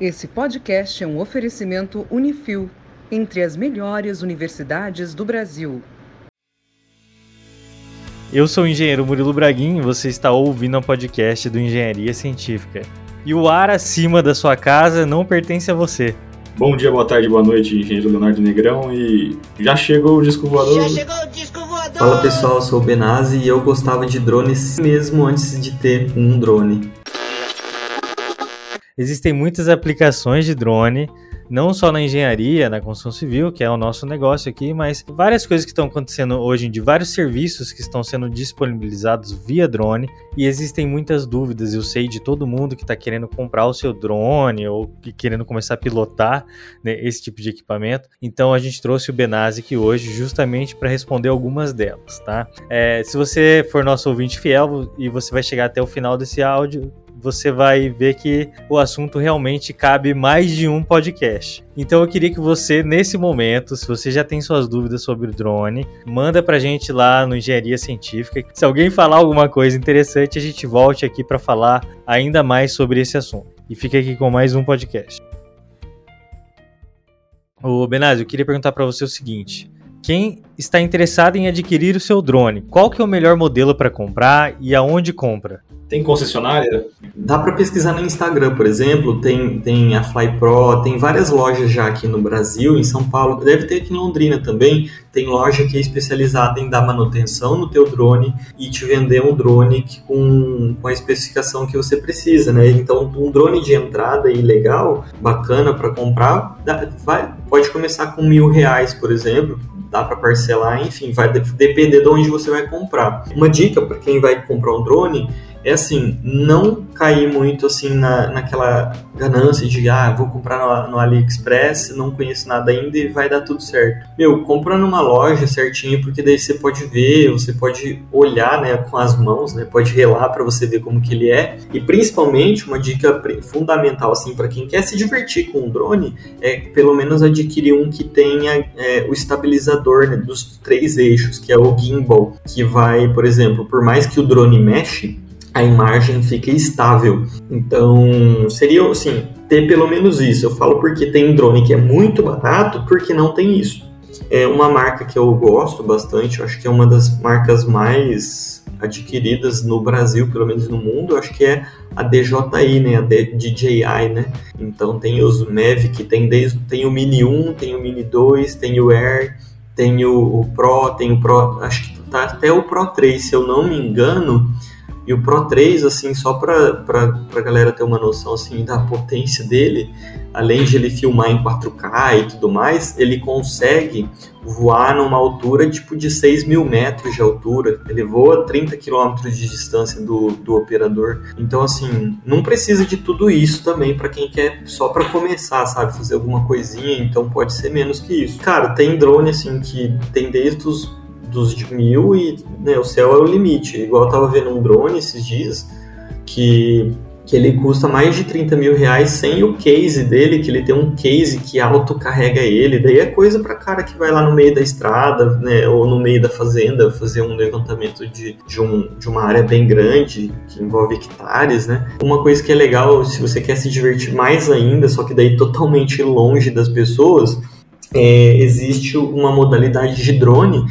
Esse podcast é um oferecimento Unifil, entre as melhores universidades do Brasil. Eu sou o engenheiro Murilo Braguin e você está ouvindo o podcast do Engenharia Científica. E o ar acima da sua casa não pertence a você. Bom dia, boa tarde, boa noite, engenheiro Leonardo Negrão e já chegou o disco voador. Já chegou o disco voador! Fala pessoal, eu sou o Benazzi e eu gostava de drones mesmo antes de ter um drone. Existem muitas aplicações de drone, não só na engenharia, na construção civil, que é o nosso negócio aqui, mas várias coisas que estão acontecendo hoje em dia, vários serviços que estão sendo disponibilizados via drone, e existem muitas dúvidas. Eu sei de todo mundo que está querendo comprar o seu drone ou que querendo começar a pilotar né, esse tipo de equipamento. Então a gente trouxe o Benazzi aqui hoje justamente para responder algumas delas, tá? É, se você for nosso ouvinte fiel e você vai chegar até o final desse áudio, você vai ver que o assunto realmente cabe mais de um podcast. Então eu queria que você, nesse momento, se você já tem suas dúvidas sobre o drone, manda pra gente lá no Engenharia Científica. Se alguém falar alguma coisa interessante, a gente volte aqui para falar ainda mais sobre esse assunto. E fica aqui com mais um podcast. Ô Benazio, eu queria perguntar para você o seguinte: quem está interessado em adquirir o seu drone, qual que é o melhor modelo para comprar e aonde compra? Tem concessionária? Dá para pesquisar no Instagram, por exemplo, tem, tem a Fly Pro, tem várias lojas já aqui no Brasil, em São Paulo, deve ter aqui em Londrina também, tem loja que é especializada em dar manutenção no teu drone e te vender um drone com, com a especificação que você precisa, né? Então, um drone de entrada e legal, bacana para comprar, dá, vai, pode começar com mil reais, por exemplo, dá para parcelar, enfim, vai depender de onde você vai comprar. Uma dica para quem vai comprar um drone é assim, não cair muito assim na, naquela ganância de ah, vou comprar no, no, AliExpress, não conheço nada ainda e vai dar tudo certo. Meu, compra numa loja certinho, porque daí você pode ver, você pode olhar, né, com as mãos, né, pode relar para você ver como que ele é. E principalmente uma dica fundamental assim para quem quer se divertir com um drone é pelo menos adquirir um que tenha é, o estabilizador né, dos três eixos, que é o gimbal, que vai, por exemplo, por mais que o drone mexe, a imagem fica estável. Então, seria assim, ter pelo menos isso. Eu falo porque tem drone que é muito barato, porque não tem isso. É uma marca que eu gosto bastante, eu acho que é uma das marcas mais adquiridas no Brasil, pelo menos no mundo, eu acho que é a DJI, né, a DJI, né? Então tem os Mavic, tem tem o Mini 1, tem o Mini 2, tem o Air, tem o, o Pro, tem o Pro, acho que tá até o Pro 3, se eu não me engano. E o Pro 3, assim, só para a galera ter uma noção assim, da potência dele, além de ele filmar em 4K e tudo mais, ele consegue voar numa altura tipo de 6 mil metros de altura. Ele voa 30 quilômetros de distância do, do operador. Então, assim, não precisa de tudo isso também para quem quer só para começar, sabe? Fazer alguma coisinha, então pode ser menos que isso. Cara, tem drone, assim, que tem desde os dos de mil e né, o céu é o limite. Igual eu tava vendo um drone esses dias que, que ele custa mais de 30 mil reais sem o case dele, que ele tem um case que autocarrega ele. Daí é coisa para cara que vai lá no meio da estrada, né, ou no meio da fazenda fazer um levantamento de, de, um, de uma área bem grande, que envolve hectares, né. Uma coisa que é legal, se você quer se divertir mais ainda, só que daí totalmente longe das pessoas, é, existe uma modalidade de drone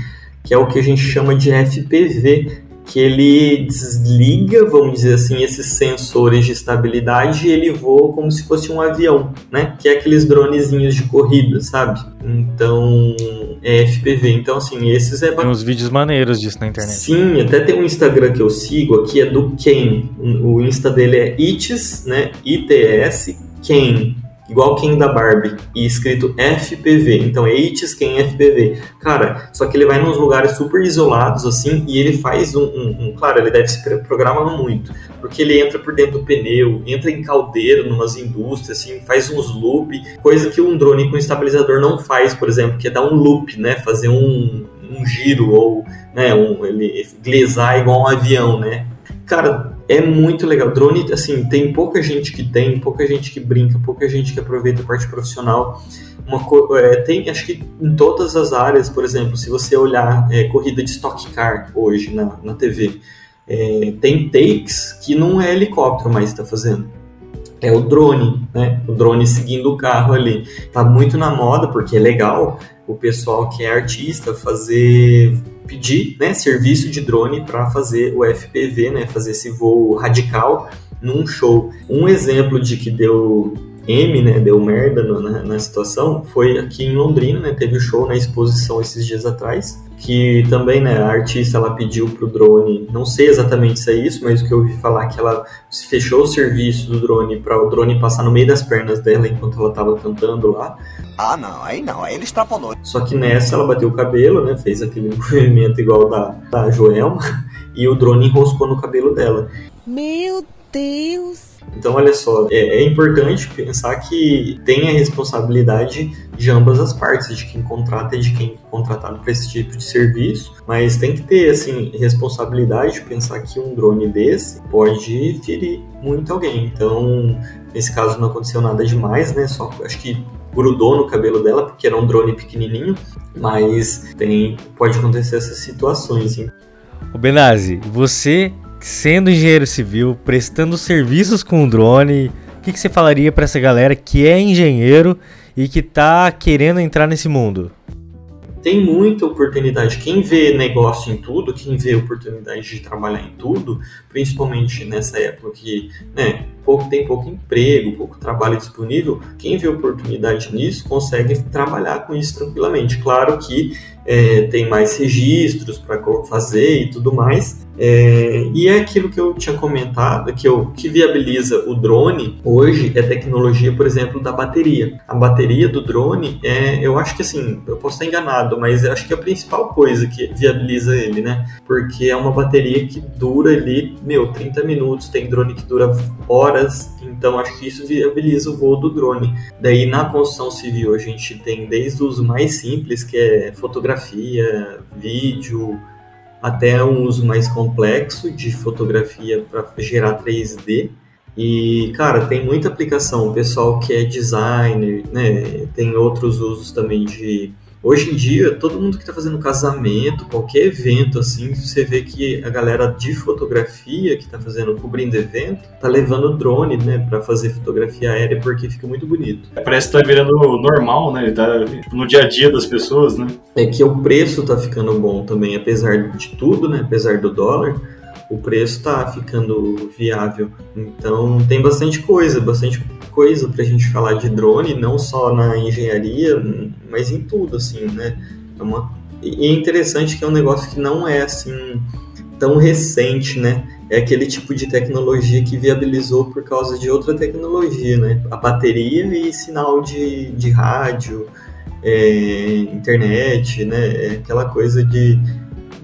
que é o que a gente chama de FPV, que ele desliga, vamos dizer assim, esses sensores de estabilidade e ele voa como se fosse um avião, né? Que é aqueles dronezinhos de corrida, sabe? Então, é FPV. Então, assim, esses é... Tem uns vídeos maneiros disso na internet. Sim, até tem um Instagram que eu sigo aqui, é do Ken. O Insta dele é ITS, né? ITS Ken igual quem da Barbie, e escrito FPV, então é quem FPV. Cara, só que ele vai nos lugares super isolados, assim, e ele faz um, um, um, Claro, ele deve se programar muito, porque ele entra por dentro do pneu, entra em caldeiro, numas indústrias, assim, faz uns loop, coisa que um drone com estabilizador não faz, por exemplo, que é dar um loop, né, fazer um, um giro, ou, né, um, ele glizar igual um avião, né. Cara, é muito legal. Drone, assim, tem pouca gente que tem, pouca gente que brinca, pouca gente que aproveita a parte profissional. Uma, é, tem, acho que em todas as áreas, por exemplo, se você olhar é, corrida de stock car hoje na, na TV, é, tem takes que não é helicóptero mais está fazendo. é o drone, né? O drone seguindo o carro ali. Tá muito na moda porque é legal o pessoal que é artista fazer pedir, né, serviço de drone para fazer o FPV, né, fazer esse voo radical num show. Um exemplo de que deu M, né, deu merda na, na, situação, foi aqui em Londrina, né, teve o show na exposição esses dias atrás, que também, né, a artista, ela pediu pro drone, não sei exatamente se é isso, mas o que eu ouvi falar, que ela fechou o serviço do drone para o drone passar no meio das pernas dela enquanto ela tava cantando lá. Ah, não, aí não, aí ele extrapolou. Só que nessa ela bateu o cabelo, né, fez aquele movimento igual da, da Joelma, e o drone enroscou no cabelo dela. Meu Deus! Então, olha só, é, é, importante pensar que tem a responsabilidade de ambas as partes, de quem contrata e de quem é contratado para esse tipo de serviço, mas tem que ter, assim, responsabilidade de pensar que um drone desse pode ferir muito alguém. Então, nesse caso não aconteceu nada demais, né? Só acho que grudou no cabelo dela porque era um drone pequenininho, mas tem pode acontecer essas situações. Hein? O Benazzi, você sendo engenheiro civil, prestando serviços com drone, o que, que você falaria para essa galera que é engenheiro e que está querendo entrar nesse mundo? Tem muita oportunidade. Quem vê negócio em tudo, quem vê oportunidade de trabalhar em tudo, principalmente nessa época que né, pouco, tem pouco emprego, pouco trabalho disponível, quem vê oportunidade nisso consegue trabalhar com isso tranquilamente. Claro que é, tem mais registros para fazer e tudo mais. É, e é aquilo que eu tinha comentado, que, eu, que viabiliza o drone hoje é tecnologia, por exemplo, da bateria. A bateria do drone é, eu acho que assim, eu posso estar enganado, mas eu acho que é a principal coisa que viabiliza ele, né? Porque é uma bateria que dura ali, meu, 30 minutos, tem drone que dura horas, então acho que isso viabiliza o voo do drone. Daí na construção civil a gente tem desde os mais simples, que é fotografia, vídeo, até um uso mais complexo de fotografia para gerar 3D. E, cara, tem muita aplicação. O pessoal que é designer, né, tem outros usos também de Hoje em dia, todo mundo que está fazendo casamento, qualquer evento assim, você vê que a galera de fotografia que está fazendo, cobrindo evento, tá levando drone, né, para fazer fotografia aérea porque fica muito bonito. Parece que tá virando normal, né? Tá tipo, no dia a dia das pessoas, né? É que o preço tá ficando bom também, apesar de tudo, né? Apesar do dólar o preço está ficando viável. Então tem bastante coisa, bastante coisa para a gente falar de drone, não só na engenharia, mas em tudo, assim, né? É uma... E é interessante que é um negócio que não é assim tão recente, né? É aquele tipo de tecnologia que viabilizou por causa de outra tecnologia, né? A bateria e sinal de, de rádio, é, internet, né? É aquela coisa de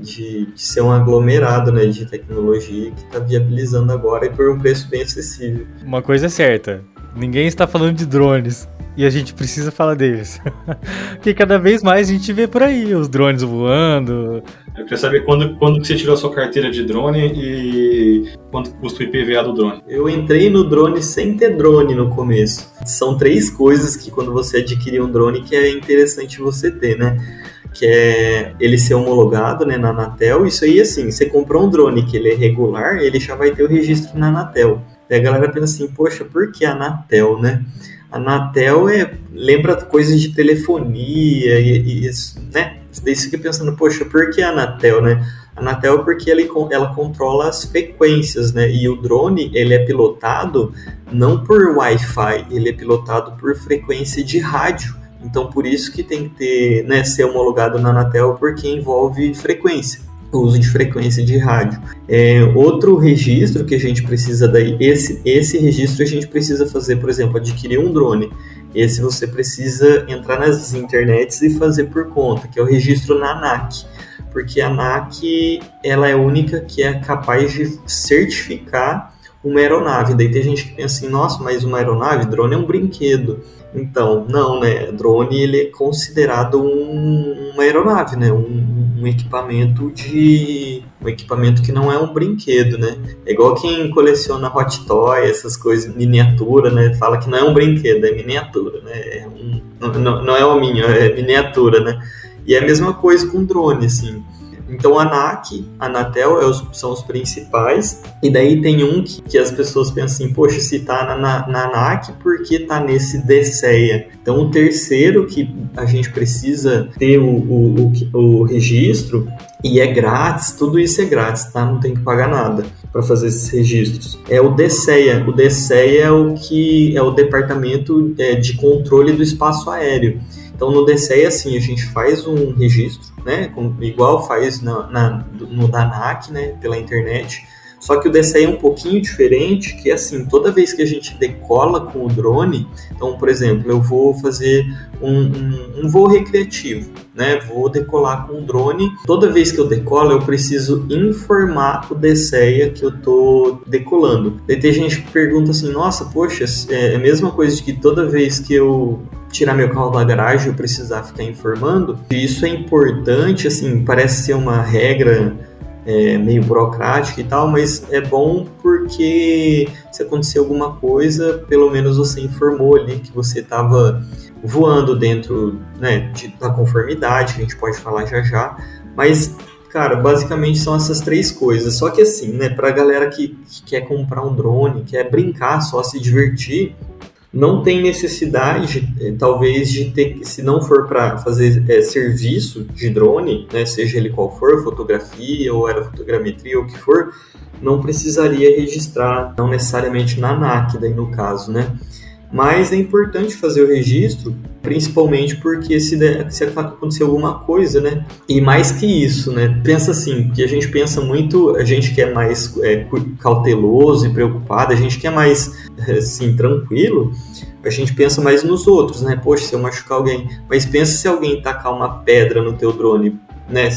de, de, ser um aglomerado né, de tecnologia que está viabilizando agora e por um preço bem acessível. Uma coisa é certa, ninguém está falando de drones. E a gente precisa falar deles. Porque cada vez mais a gente vê por aí os drones voando. Eu queria saber quando, quando você tirou a sua carteira de drone e quanto custa o IPVA do drone. Eu entrei no drone sem ter drone no começo. São três coisas que quando você adquirir um drone que é interessante você ter, né? Que é ele ser homologado né, na Anatel. Isso aí, assim, você comprou um drone que ele é regular, ele já vai ter o registro na Anatel. E a galera pensa assim, poxa, por que Anatel, né? A Anatel é, lembra coisas de telefonia e, e né? Daí você fica pensando, poxa, por que a Anatel, né? Anatel porque ela, ela controla as frequências, né? E o drone, ele é pilotado não por Wi-Fi, ele é pilotado por frequência de rádio. Então, por isso que tem que ter, né, ser homologado na Anatel, porque envolve frequência, uso de frequência de rádio. É, outro registro que a gente precisa daí, esse, esse registro a gente precisa fazer, por exemplo, adquirir um drone. Esse você precisa entrar nas internets e fazer por conta, que é o registro na ANAC. Porque a ANAC ela é a única que é capaz de certificar uma aeronave. Daí tem gente que pensa assim, nossa, mas uma aeronave, drone é um brinquedo. Então, não, né? Drone ele é considerado um, uma aeronave, né? Um, um, equipamento de um equipamento que não é um brinquedo, né? É igual quem coleciona hot toy, essas coisas miniatura, né? Fala que não é um brinquedo, é miniatura, né? É um, não, não é o minho, é miniatura, né? E é a mesma coisa com drone, assim. Então a ANAC, a Anatel é os, são os principais, e daí tem um que, que as pessoas pensam assim, poxa, se tá na, na, na ANAC, por que tá nesse DCEA? Então o terceiro que a gente precisa ter o, o, o, o registro e é grátis, tudo isso é grátis, tá? Não tem que pagar nada para fazer esses registros. É o DCEA. O DCEA é o que é o Departamento é, de Controle do Espaço Aéreo. Então no DCEA assim a gente faz um registro, né? Igual faz na, na no DANAC, né? Pela internet só que o DCI é um pouquinho diferente, que é assim, toda vez que a gente decola com o drone, então, por exemplo, eu vou fazer um, um, um voo recreativo, né? Vou decolar com o drone. Toda vez que eu decolo, eu preciso informar o DCEA que eu tô decolando. Daí tem gente que pergunta assim, nossa, poxa, é a mesma coisa de que toda vez que eu tirar meu carro da garagem eu precisar ficar informando. Isso é importante, assim, parece ser uma regra é, meio burocrática e tal, mas é bom porque se acontecer alguma coisa, pelo menos você informou ali que você estava voando dentro né, de, da conformidade, que a gente pode falar já já, mas cara, basicamente são essas três coisas. Só que assim, né, pra galera que, que quer comprar um drone, quer brincar, só se divertir, não tem necessidade, eh, talvez, de ter, se não for para fazer é, serviço de drone, né, seja ele qual for, fotografia ou aerofotogrametria ou o que for, não precisaria registrar, não necessariamente na ANAC, daí no caso, né? Mas é importante fazer o registro, principalmente porque se, der, se acontecer alguma coisa, né? E mais que isso, né? Pensa assim, que a gente pensa muito, a gente que é mais é, cauteloso e preocupado, a gente que é mais, assim, tranquilo, a gente pensa mais nos outros, né? Poxa, se eu machucar alguém. Mas pensa se alguém tacar uma pedra no teu drone, né?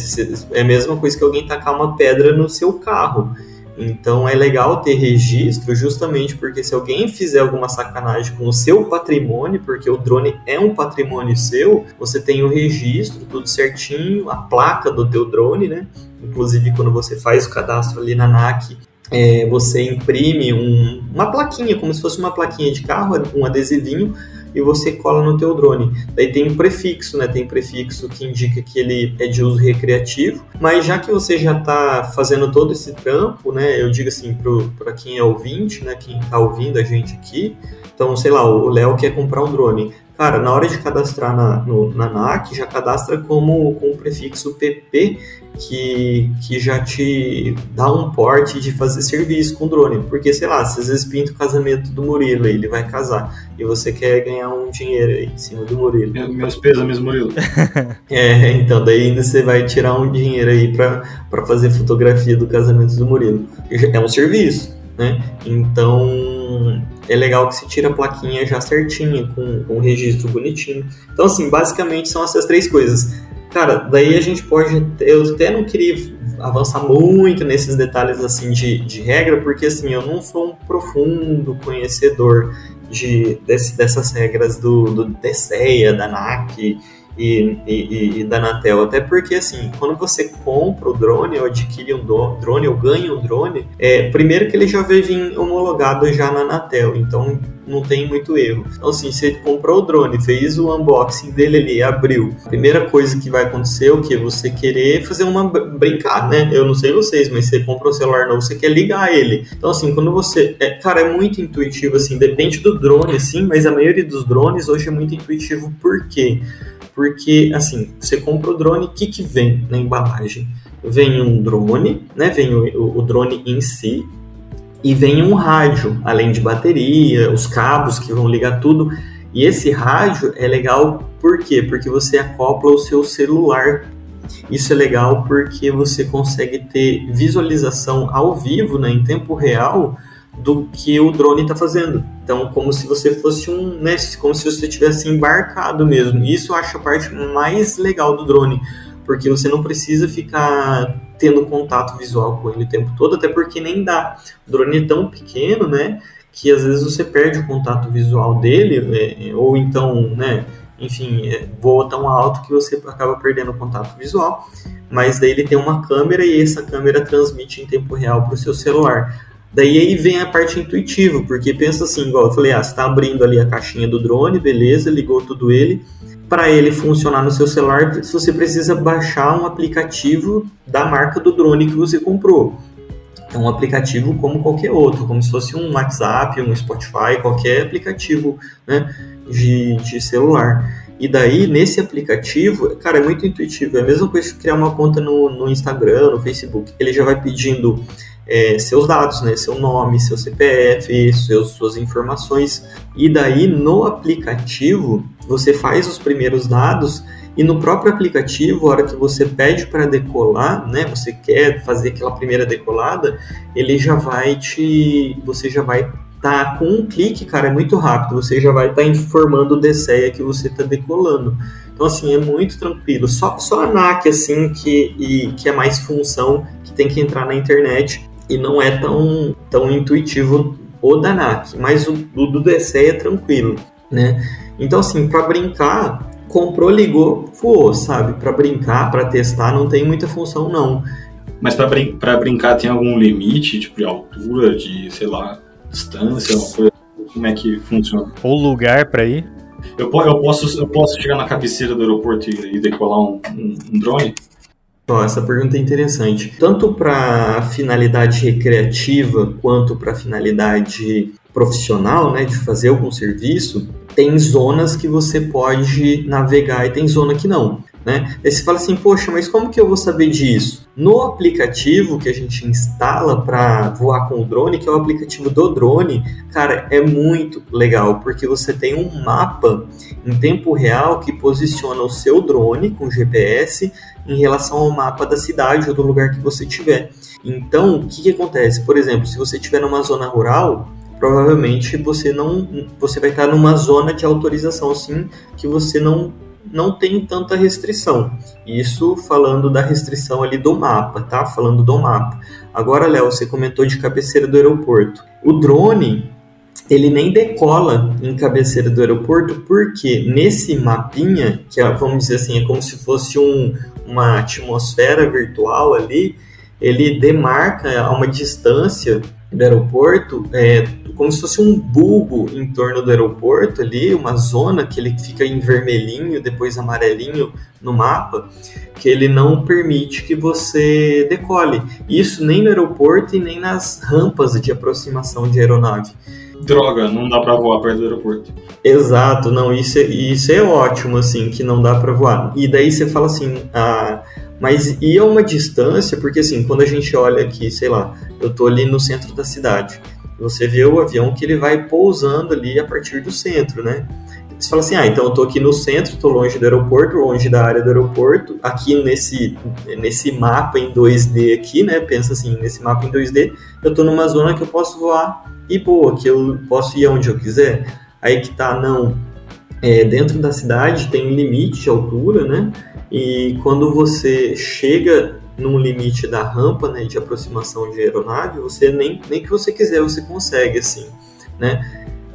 É a mesma coisa que alguém tacar uma pedra no seu carro. Então é legal ter registro justamente porque se alguém fizer alguma sacanagem com o seu patrimônio, porque o drone é um patrimônio seu, você tem o registro, tudo certinho, a placa do teu drone, né? Inclusive quando você faz o cadastro ali na NAC, é, você imprime um, uma plaquinha, como se fosse uma plaquinha de carro, um adesivinho e você cola no teu drone. Daí tem um prefixo, né? Tem prefixo que indica que ele é de uso recreativo, mas já que você já está fazendo todo esse trampo, né? Eu digo assim para quem é ouvinte, né? Quem está ouvindo a gente aqui, então sei lá, o Léo quer comprar um drone. Cara, na hora de cadastrar na, no, na NAC, já cadastra como com o prefixo PP que, que já te dá um porte de fazer serviço com drone. Porque, sei lá, se às vezes pinta o casamento do Murilo e ele vai casar e você quer ganhar um dinheiro aí em cima do Murilo. Meus pesos, Murilo. é, então daí ainda você vai tirar um dinheiro aí para fazer fotografia do casamento do Murilo. É um serviço, né? Então é legal que se tira a plaquinha já certinha, com, com um registro bonitinho. Então, assim, basicamente são essas três coisas Cara, daí a gente pode. Eu até não queria avançar muito nesses detalhes assim de, de regra, porque assim, eu não sou um profundo conhecedor de, desse, dessas regras do, do DCEA, da NAC e, e, e, da Anatel. Até porque, assim, quando você compra o drone ou adquire um drone ou ganha um drone, é, primeiro que ele já vir homologado já na Anatel, então não tem muito erro. Então, assim, você comprou o drone, fez o unboxing dele ali, abriu. Primeira coisa que vai acontecer é o que? Você querer fazer uma brincar, né? Eu não sei vocês, mas você compra um celular novo, você quer ligar ele. Então, assim, quando você. É, cara, é muito intuitivo, assim, depende do drone, assim, mas a maioria dos drones hoje é muito intuitivo, por quê? Porque assim, você compra o drone, o que, que vem na embalagem? Vem um drone, né? Vem o, o drone em si, e vem um rádio, além de bateria, os cabos que vão ligar tudo. E esse rádio é legal por quê? Porque você acopla o seu celular. Isso é legal porque você consegue ter visualização ao vivo, né, em tempo real, do que o drone está fazendo. Então, como se você fosse um, né, como se você tivesse embarcado mesmo. Isso eu acho a parte mais legal do drone, porque você não precisa ficar tendo contato visual com ele o tempo todo, até porque nem dá. O drone é tão pequeno, né, que às vezes você perde o contato visual dele, é, ou então, né, enfim, é, voa tão alto que você acaba perdendo o contato visual. Mas daí ele tem uma câmera e essa câmera transmite em tempo real para o seu celular. Daí aí vem a parte intuitiva, porque pensa assim, igual eu falei, ah, você está abrindo ali a caixinha do drone, beleza, ligou tudo ele. Para ele funcionar no seu celular, você precisa baixar um aplicativo da marca do drone que você comprou. É um aplicativo como qualquer outro, como se fosse um WhatsApp, um Spotify, qualquer aplicativo né, de, de celular. E daí, nesse aplicativo, cara, é muito intuitivo. É a mesma coisa que criar uma conta no, no Instagram, no Facebook. Ele já vai pedindo é, seus dados, né? Seu nome, seu CPF, seus, suas informações. E daí, no aplicativo, você faz os primeiros dados e no próprio aplicativo, a hora que você pede para decolar, né, você quer fazer aquela primeira decolada, ele já vai te, você já vai tá com um clique, cara, é muito rápido. Você já vai estar tá informando o DCEA que você está decolando. Então, assim, é muito tranquilo. Só, só a NAC, assim, que, e, que é mais função, que tem que entrar na internet e não é tão, tão intuitivo o da NAC. Mas o, o do DCEA é tranquilo, né? Então, assim, para brincar, comprou, ligou, voou, sabe? Para brincar, para testar, não tem muita função, não. Mas para brin brincar tem algum limite, tipo, de altura, de, sei lá, distância, uma coisa, como é que funciona? Ou lugar para ir? Eu, eu, posso, eu posso chegar na cabeceira do aeroporto e, e decolar um, um, um drone? Oh, essa pergunta é interessante. Tanto para finalidade recreativa quanto para finalidade profissional, né, de fazer algum serviço, tem zonas que você pode navegar e tem zona que não. Né? Aí você fala assim, poxa, mas como que eu vou saber disso? No aplicativo que a gente instala para voar com o drone, que é o aplicativo do drone, cara, é muito legal, porque você tem um mapa em tempo real que posiciona o seu drone com GPS em relação ao mapa da cidade ou do lugar que você estiver. Então, o que, que acontece? Por exemplo, se você estiver numa zona rural, provavelmente você não você vai estar numa zona de autorização assim que você não não tem tanta restrição. Isso falando da restrição ali do mapa, tá? Falando do mapa. Agora, Léo, você comentou de cabeceira do aeroporto. O drone, ele nem decola em cabeceira do aeroporto, porque nesse mapinha, que é, vamos dizer assim, é como se fosse um, uma atmosfera virtual ali, ele demarca a uma distância do aeroporto, é, como se fosse um bulbo em torno do aeroporto ali, uma zona que ele fica em vermelhinho, depois amarelinho no mapa, que ele não permite que você decole. Isso nem no aeroporto e nem nas rampas de aproximação de aeronave. Droga, não dá para voar perto do aeroporto. Exato, não, isso é, isso é ótimo, assim, que não dá para voar. E daí você fala assim, ah, mas e a uma distância, porque assim, quando a gente olha aqui, sei lá, eu tô ali no centro da cidade, você vê o avião que ele vai pousando ali a partir do centro, né? Você fala assim, ah, então eu tô aqui no centro, tô longe do aeroporto, longe da área do aeroporto, aqui nesse, nesse mapa em 2D aqui, né? Pensa assim, nesse mapa em 2D, eu tô numa zona que eu posso voar e boa, que eu posso ir aonde eu quiser. Aí que tá, não. É, dentro da cidade tem limite de altura, né? E quando você chega num limite da rampa, né, de aproximação de aeronave, você nem, nem que você quiser você consegue assim, né?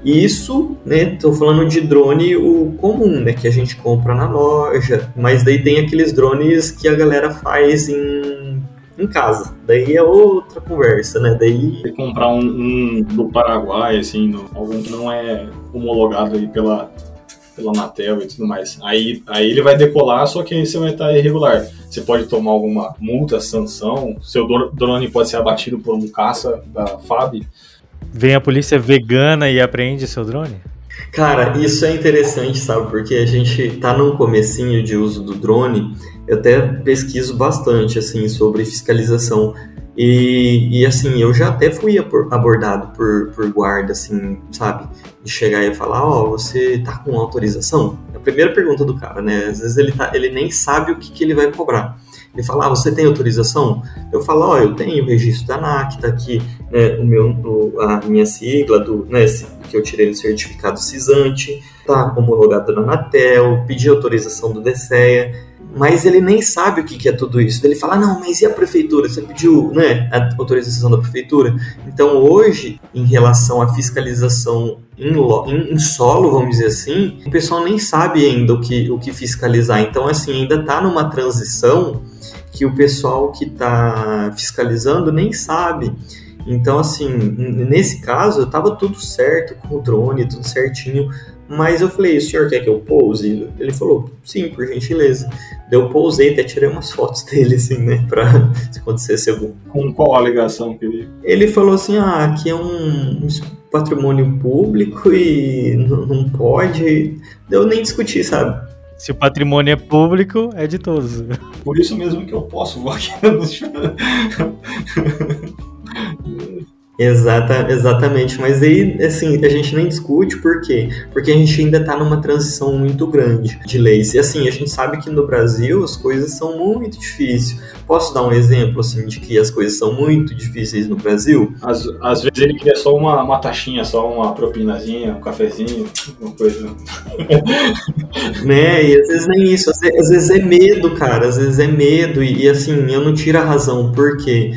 Isso, né, tô falando de drone o comum, né, que a gente compra na loja, mas daí tem aqueles drones que a galera faz em, em casa. Daí é outra conversa, né? Daí comprar um, um do Paraguai assim, algum que não é homologado aí pela pela Anatel e tudo mais. Aí, aí ele vai decolar, só que aí você vai estar irregular. Você pode tomar alguma multa, sanção, seu drone pode ser abatido por um caça da FAB. Vem a polícia vegana e apreende seu drone? Cara, isso é interessante, sabe? Porque a gente tá num comecinho de uso do drone. Eu até pesquiso bastante assim sobre fiscalização e, e, assim, eu já até fui abordado por, por guarda, assim, sabe? De chegar e falar, ó, oh, você tá com autorização? É a primeira pergunta do cara, né? Às vezes ele, tá, ele nem sabe o que, que ele vai cobrar. Ele fala, ah, você tem autorização? Eu falo, ó, oh, eu tenho o registro da ANAC, tá aqui né, o meu, o, a minha sigla, do, né, que eu tirei do certificado CISANTE, tá homologado na Anatel, pedi autorização do DSEA mas ele nem sabe o que, é tudo isso. Ele fala, não, mas e a prefeitura? Você pediu né, a autorização da prefeitura? Então, hoje, em relação à fiscalização em, em, em, solo, vamos dizer assim, o pessoal nem sabe ainda o que, o que fiscalizar. Então, assim, ainda está numa transição que o pessoal que está fiscalizando nem sabe. Então, assim, nesse caso, tava tudo certo com o drone, tudo certinho. Mas eu falei, o senhor quer que eu pouse? Ele falou, sim, por gentileza. Eu pousei, até tirei umas fotos dele, assim, né, pra se acontecesse algum. Com qual alegação que ele. Ele falou assim: ah, aqui é um patrimônio público e não pode. Eu nem discuti, sabe? Se o patrimônio é público, é de todos. Por isso mesmo que eu posso vou aqui Exata, exatamente, mas aí, assim, a gente nem discute por quê? Porque a gente ainda está numa transição muito grande de leis. E assim, a gente sabe que no Brasil as coisas são muito difíceis. Posso dar um exemplo, assim, de que as coisas são muito difíceis no Brasil? Às, às vezes ele queria só uma, uma taxinha, só uma propinazinha, um cafezinho, uma coisa. né, e às vezes nem isso, às vezes, às vezes é medo, cara, às vezes é medo, e, e assim, eu não tiro a razão, por quê?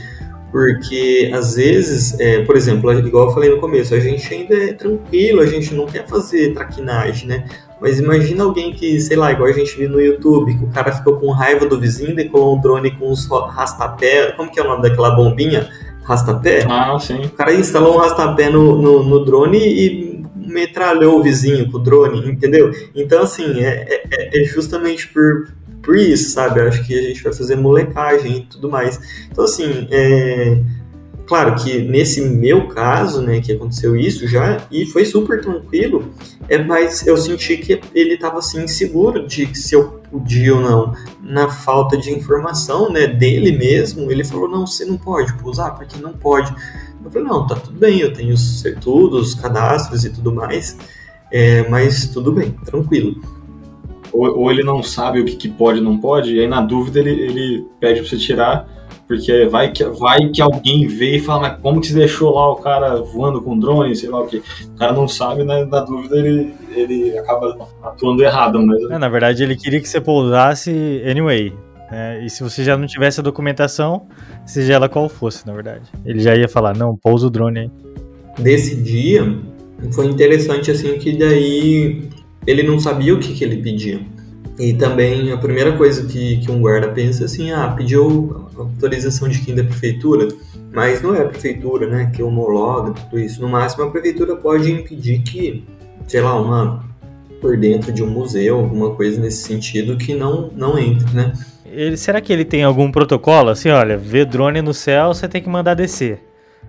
Porque às vezes, é, por exemplo, igual eu falei no começo, a gente ainda é tranquilo, a gente não quer fazer traquinagem, né? Mas imagina alguém que, sei lá, igual a gente viu no YouTube, que o cara ficou com raiva do vizinho, decolou um drone com uns rastapé, como que é o nome daquela bombinha? Rastapé? Ah, sim. O cara instalou um rastapé no, no, no drone e metralhou o vizinho com o drone, entendeu? Então, assim, é, é, é justamente por, por isso, sabe? Eu acho que a gente vai fazer molecagem e tudo mais. Então, assim, é... claro que nesse meu caso, né, que aconteceu isso já, e foi super tranquilo, é, mas eu senti que ele estava assim, inseguro de se eu podia ou não. Na falta de informação, né, dele mesmo, ele falou, não, você não pode usar, porque não pode. Eu falei, não, tá tudo bem, eu tenho tudo, os cadastros e tudo mais, é, mas tudo bem, tranquilo ou, ou ele não sabe o que, que pode e não pode, e aí na dúvida ele, ele pede pra você tirar, porque vai que, vai que alguém vê e fala, mas como que você deixou lá o cara voando com drone, sei lá o que. O cara não sabe, né? Na dúvida ele, ele acaba atuando errado. Mas... É, na verdade, ele queria que você pousasse anyway. Né? E se você já não tivesse a documentação, seja ela qual fosse, na verdade. Ele já ia falar, não, pousa o drone aí. Nesse dia, foi interessante assim que daí ele não sabia o que, que ele pedia. E também a primeira coisa que, que um guarda pensa é assim, ah, pediu autorização de quem da prefeitura, mas não é a prefeitura, né, que homologa tudo isso. No máximo a prefeitura pode impedir que, sei lá, uma por dentro de um museu, alguma coisa nesse sentido que não não entre, né? Ele, será que ele tem algum protocolo assim, olha, vê drone no céu, você tem que mandar descer?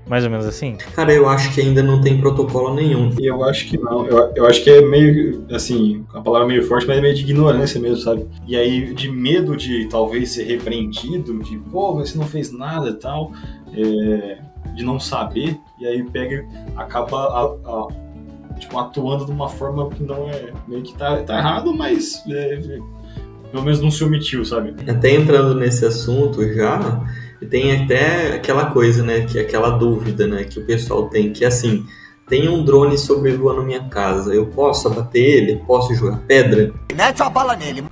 Mais ou menos assim? Cara, eu acho que ainda não tem protocolo nenhum. E eu acho que não. Eu, eu acho que é meio, assim, a palavra é meio forte, mas é meio de ignorância mesmo, sabe? E aí, de medo de talvez ser repreendido, de, pô, mas você não fez nada e tal, é, de não saber, e aí pega, acaba a, a, tipo, atuando de uma forma que não é. meio que tá, tá errado, mas. É, pelo menos não se omitiu, sabe? Até entrando nesse assunto já e tem até aquela coisa, né, que aquela dúvida, né, que o pessoal tem, que é assim, tem um drone sobrevoando minha casa, eu posso abater ele? Posso jogar pedra? Mete a bala nele.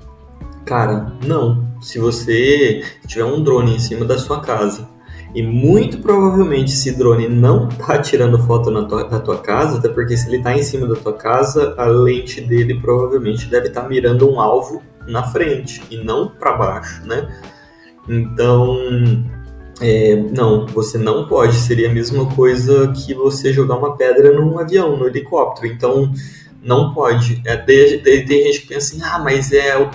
Cara, não. Se você tiver um drone em cima da sua casa e muito provavelmente esse drone não tá tirando foto na tua, da tua casa, até porque se ele tá em cima da tua casa, a lente dele provavelmente deve estar tá mirando um alvo na frente e não para baixo, né? Então, é, não, você não pode. Seria a mesma coisa que você jogar uma pedra num avião, no helicóptero. Então, não pode. É, tem, gente que pensa assim, ah, mas é o,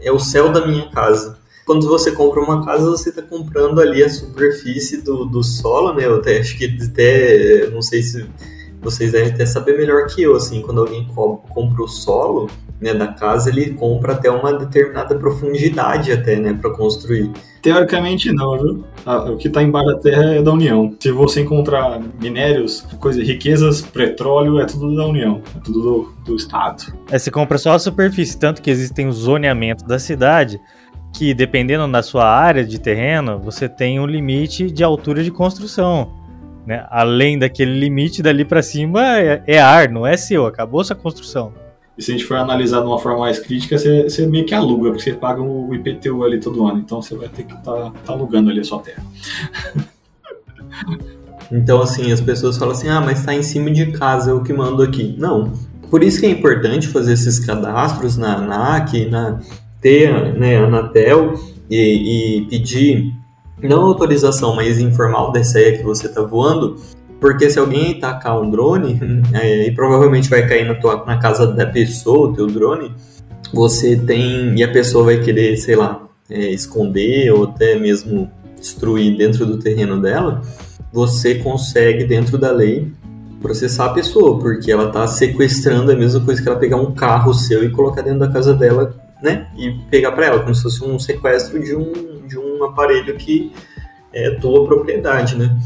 é o céu da minha casa. Quando você compra uma casa, você está comprando ali a superfície do, do solo, né? Eu até, acho que até, não sei se vocês devem até saber melhor que eu, assim, quando alguém compra o solo né, da casa, ele compra até uma determinada profundidade até, né, para construir. Teoricamente não, viu? O que está embaixo da terra é da União. Se você encontrar minérios, coisas, riquezas, petróleo, é tudo da União, é tudo do, do Estado. É, você compra só a superfície, tanto que existem os zoneamentos da cidade, que dependendo da sua área de terreno, você tem um limite de altura de construção. Né? Além daquele limite, dali para cima é, é ar, não é seu, acabou sua construção. E se a gente for analisar de uma forma mais crítica, você, você meio que aluga, porque você paga o IPTU ali todo ano. Então você vai ter que estar tá, tá alugando ali a sua terra. Então, assim, as pessoas falam assim: ah, mas está em cima de casa, eu que mando aqui. Não. Por isso que é importante fazer esses cadastros na ANAC, na TEA, né, Anatel, e, e pedir não autorização, mas informal da ideia que você está voando, porque se alguém tacar um drone, é, e provavelmente vai cair na, tua, na casa da pessoa, o teu drone, você tem. E a pessoa vai querer, sei lá, é, esconder ou até mesmo destruir dentro do terreno dela, você consegue, dentro da lei, processar a pessoa, porque ela está sequestrando a mesma coisa que ela pegar um carro seu e colocar dentro da casa dela, né? E pegar para ela, como se fosse um sequestro de um, de um aparelho que é tua propriedade, né?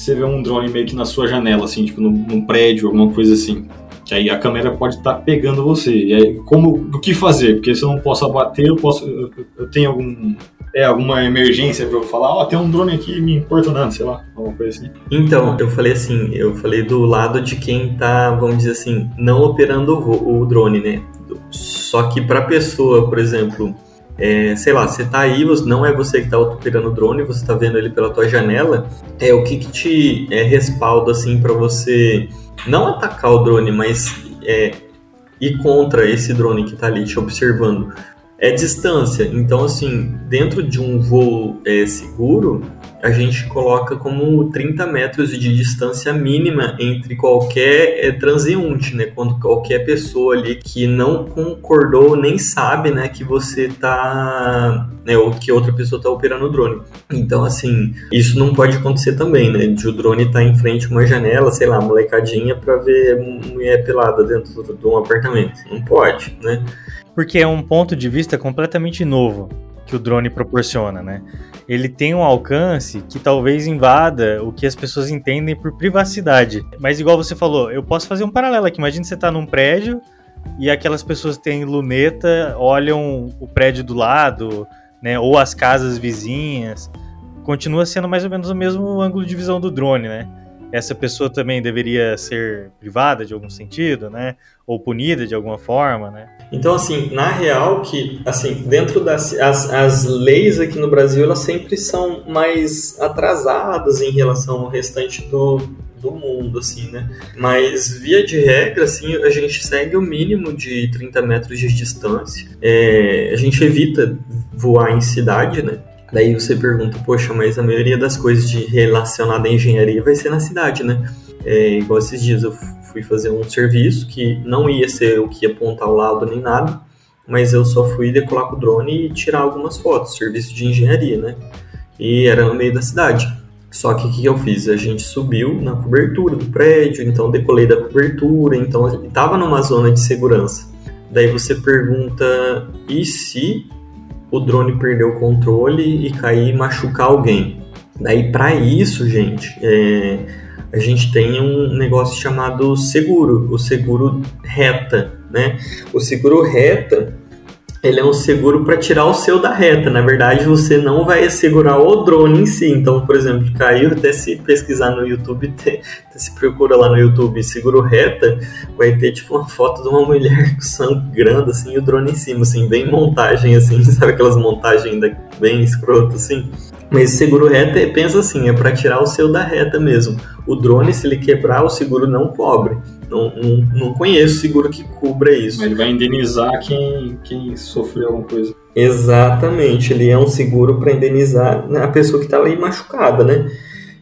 Você vê um drone meio que na sua janela, assim, tipo num, num prédio, alguma coisa assim. Que aí a câmera pode estar tá pegando você. E aí, como, o que fazer? Porque se eu não posso abater, eu posso. Eu, eu tenho algum. É, alguma emergência para eu falar, ó, oh, tem um drone aqui me importunando, sei lá, alguma coisa assim. Então, eu falei assim, eu falei do lado de quem tá, vamos dizer assim, não operando o, o drone, né? Só que para pessoa, por exemplo, é, sei lá, você tá aí, não é você que tá operando o drone, você tá vendo ele pela tua janela, é o que que te é, respalda assim para você não atacar o drone, mas é, ir contra esse drone que está ali te observando. É distância. Então, assim, dentro de um voo é, seguro, a gente coloca como 30 metros de distância mínima entre qualquer é, transeunte, né? Quando qualquer pessoa ali que não concordou nem sabe, né, que você tá, né, ou que outra pessoa tá operando o drone. Então, assim, isso não pode acontecer também, né? De o drone tá em frente a uma janela, sei lá, molecadinha para ver mulher pelada dentro de um apartamento. Não pode, né? Porque é um ponto de vista completamente novo que o drone proporciona, né? Ele tem um alcance que talvez invada o que as pessoas entendem por privacidade. Mas igual você falou, eu posso fazer um paralelo aqui. Imagina você tá num prédio e aquelas pessoas têm luneta, olham o prédio do lado, né? Ou as casas vizinhas. Continua sendo mais ou menos o mesmo ângulo de visão do drone, né? Essa pessoa também deveria ser privada de algum sentido, né? Ou punida de alguma forma, né? Então, assim, na real que, assim, dentro das as, as leis aqui no Brasil, elas sempre são mais atrasadas em relação ao restante do, do mundo, assim, né? Mas, via de regra, assim, a gente segue o mínimo de 30 metros de distância. É, a gente evita voar em cidade, né? Daí você pergunta, poxa, mas a maioria das coisas de relacionada à engenharia vai ser na cidade, né? É, igual esses dias eu fui fazer um serviço que não ia ser o que ia apontar ao lado nem nada, mas eu só fui decolar com o drone e tirar algumas fotos, serviço de engenharia, né? E era no meio da cidade. Só que o que eu fiz? A gente subiu na cobertura do prédio, então decolei da cobertura, então estava numa zona de segurança. Daí você pergunta, e se o drone perder o controle e cair e machucar alguém. Daí, para isso, gente, é, a gente tem um negócio chamado seguro, o seguro reta, né? O seguro reta ele é um seguro para tirar o seu da reta. Na verdade, você não vai segurar o drone em si. Então, por exemplo, caiu, até se pesquisar no YouTube, até, se procura lá no YouTube seguro reta, vai ter tipo uma foto de uma mulher sangrando assim, e o drone em cima, assim, bem montagem, assim, sabe aquelas montagens bem escroto, assim. Mas seguro reta, pensa assim, é para tirar o seu da reta mesmo. O drone, se ele quebrar, o seguro não cobre. Não, não, não conheço seguro que cubra isso. Mas ele vai indenizar quem, quem sofreu alguma coisa. Exatamente, ele é um seguro para indenizar a pessoa que está ali machucada, né?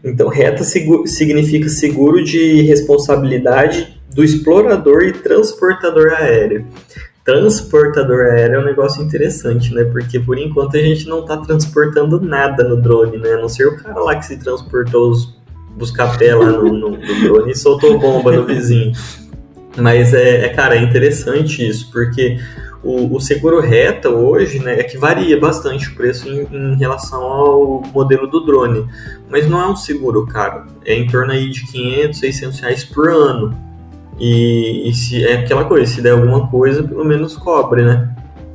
Então, reta seguro, significa seguro de responsabilidade do explorador e transportador aéreo transportador aéreo é um negócio interessante, né? Porque por enquanto a gente não tá transportando nada no drone, né? A não ser o cara lá que se transportou os buscapé lá no, no, no drone e soltou bomba no vizinho. Mas é, é, cara, é interessante isso, porque o, o, seguro reta hoje, né, é que varia bastante o preço em, em, relação ao modelo do drone. Mas não é um seguro caro, é em torno aí de 500, 600 reais por ano. E, e, se é aquela coisa, se der alguma coisa, pelo menos cobre, né?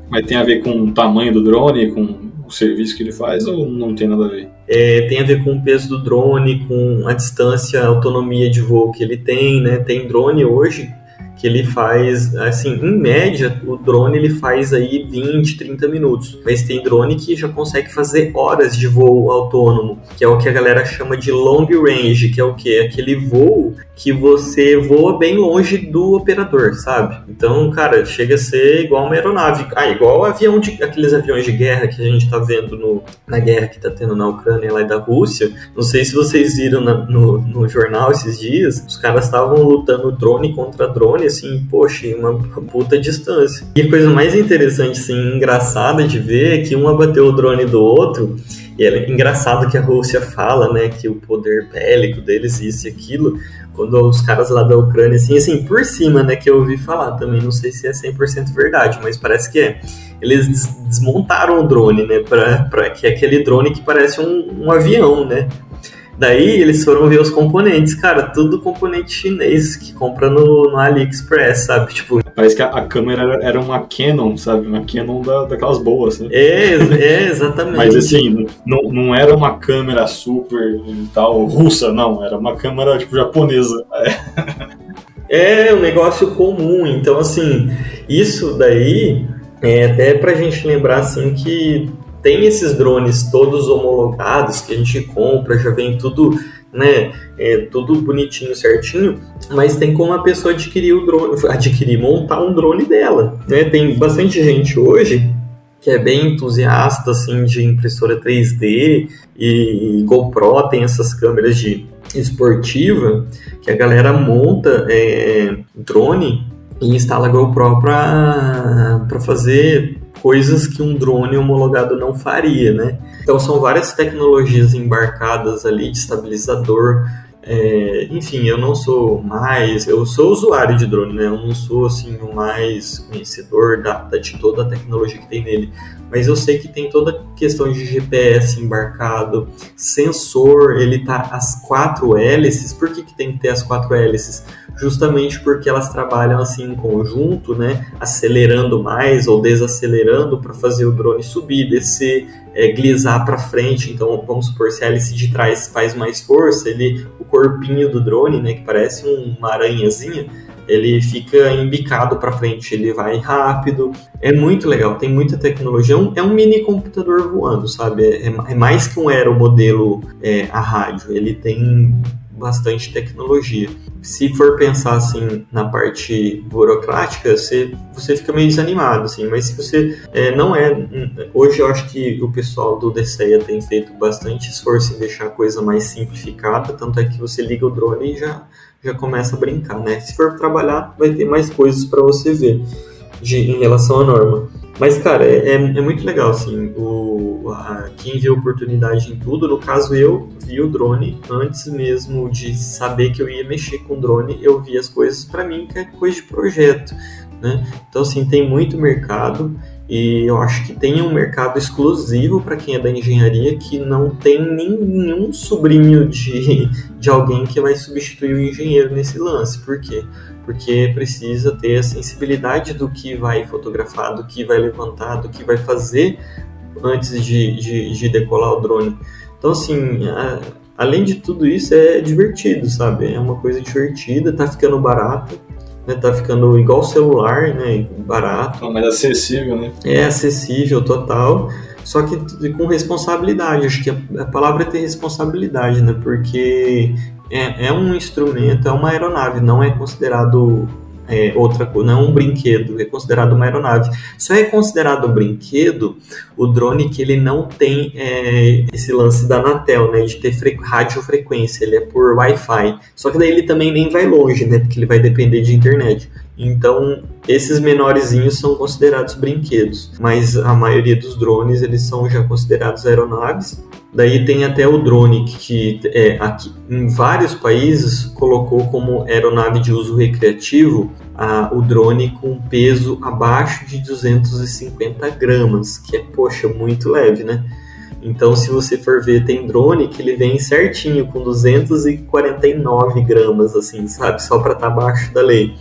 Mas tem a ver com o tamanho do drone, com serviço que ele faz, ou não tem nada a ver? É, tem a ver com o peso do drone, com a distância, a autonomia de voo que ele tem, né? Tem drone hoje que ele faz, assim, em média, o drone ele faz aí 20, 30 minutos. Mas tem drone que já consegue fazer horas de voo autônomo, que é o que a galera chama de long range, que é o que? Aquele voo que você voa bem longe do operador, sabe? Então, cara, chega a ser igual uma aeronave. Ah, igual avião de, aqueles aviões de guerra que a gente tá vendo no, na guerra que tá tendo na Ucrânia lá e da Rússia. Não sei se vocês viram na, no, no jornal esses dias, os caras estavam lutando drone contra drone, assim, poxa, uma puta distância. E a coisa mais interessante, assim, engraçada de ver é que um abateu o drone do outro e é engraçado que a Rússia fala, né, que o poder bélico deles, isso e aquilo, quando os caras lá da Ucrânia, assim, assim, por cima, né, que eu ouvi falar também, não sei se é 100% verdade, mas parece que é. Eles desmontaram o drone, né, pra, pra, que é aquele drone que parece um, um avião, né. Daí eles foram ver os componentes, cara, tudo componente chinês que compra no, no AliExpress, sabe? Tipo, Parece que a, a câmera era uma Canon, sabe? Uma Canon da, daquelas boas, né? É, é exatamente. Mas assim, não, não era uma câmera super tal, russa, não. Era uma câmera, tipo, japonesa. É, é um negócio comum. Então, assim, isso daí é até pra gente lembrar, assim, que tem esses drones todos homologados que a gente compra, já vem tudo, né, é, tudo bonitinho, certinho, mas tem como a pessoa adquirir o drone, adquirir, montar um drone dela, né? Tem bastante gente hoje que é bem entusiasta assim de impressora 3D e, e GoPro tem essas câmeras de esportiva que a galera monta é, drone e instala GoPro para fazer coisas que um drone homologado não faria, né? Então são várias tecnologias embarcadas ali de estabilizador. É, enfim, eu não sou mais, eu sou usuário de drone, né? Eu não sou assim o mais conhecedor da, da, de toda a tecnologia que tem nele, mas eu sei que tem toda a questão de GPS embarcado, sensor, ele tá as quatro hélices. Por que, que tem que ter as quatro hélices? Justamente porque elas trabalham assim em conjunto, né, acelerando mais ou desacelerando para fazer o drone subir, descer, é, glissar para frente. Então, vamos supor se a hélice de trás faz mais força, ele, o corpinho do drone, né, que parece uma aranhazinha, ele fica embicado para frente, ele vai rápido. É muito legal, tem muita tecnologia. É um, é mini computador voando, sabe? É, é, mais que um aeromodelo é, a rádio. Ele tem bastante tecnologia. Se for pensar assim na parte burocrática, você, você fica meio desanimado, assim, mas se você é, não é. Hoje eu acho que o pessoal do DCEA tem feito bastante esforço em deixar a coisa mais simplificada, tanto é que você liga o drone e já, já começa a brincar, né? Se for trabalhar, vai ter mais coisas para você ver de, em relação à norma. Mas, cara, é, é, é muito legal, assim, o, a, quem vê oportunidade em tudo, no caso eu vi o drone. Antes mesmo de saber que eu ia mexer com drone, eu vi as coisas. Para mim que é coisa de projeto, né? Então, assim, tem muito mercado e eu acho que tem um mercado exclusivo para quem é da engenharia que não tem nenhum sobrinho de, de alguém que vai substituir o engenheiro nesse lance. Por quê? porque precisa ter a sensibilidade do que vai fotografar, do que vai levantar, do que vai fazer antes de, de, de decolar o drone. Então, assim, a, além de tudo isso, é divertido, sabe? É uma coisa divertida, tá ficando barato, né? Tá ficando igual celular, né? Barato. mais acessível, né? É acessível total, só que com responsabilidade. Acho que a, a palavra é ter responsabilidade, né? Porque é, é um instrumento, é uma aeronave, não é considerado é, outra coisa, não é um brinquedo, é considerado uma aeronave. Só é considerado um brinquedo o drone que ele não tem é, esse lance da Anatel, né, de ter fre radiofrequência, ele é por Wi-Fi. Só que daí ele também nem vai longe, né, porque ele vai depender de internet. Então, esses menorzinhos são considerados brinquedos, mas a maioria dos drones eles são já considerados aeronaves Daí tem até o drone que é, aqui, em vários países colocou como aeronave de uso recreativo a, o drone com peso abaixo de 250 gramas, que é, poxa, muito leve, né? Então, se você for ver, tem drone que ele vem certinho com 249 gramas, assim, sabe? Só para estar tá abaixo da lei.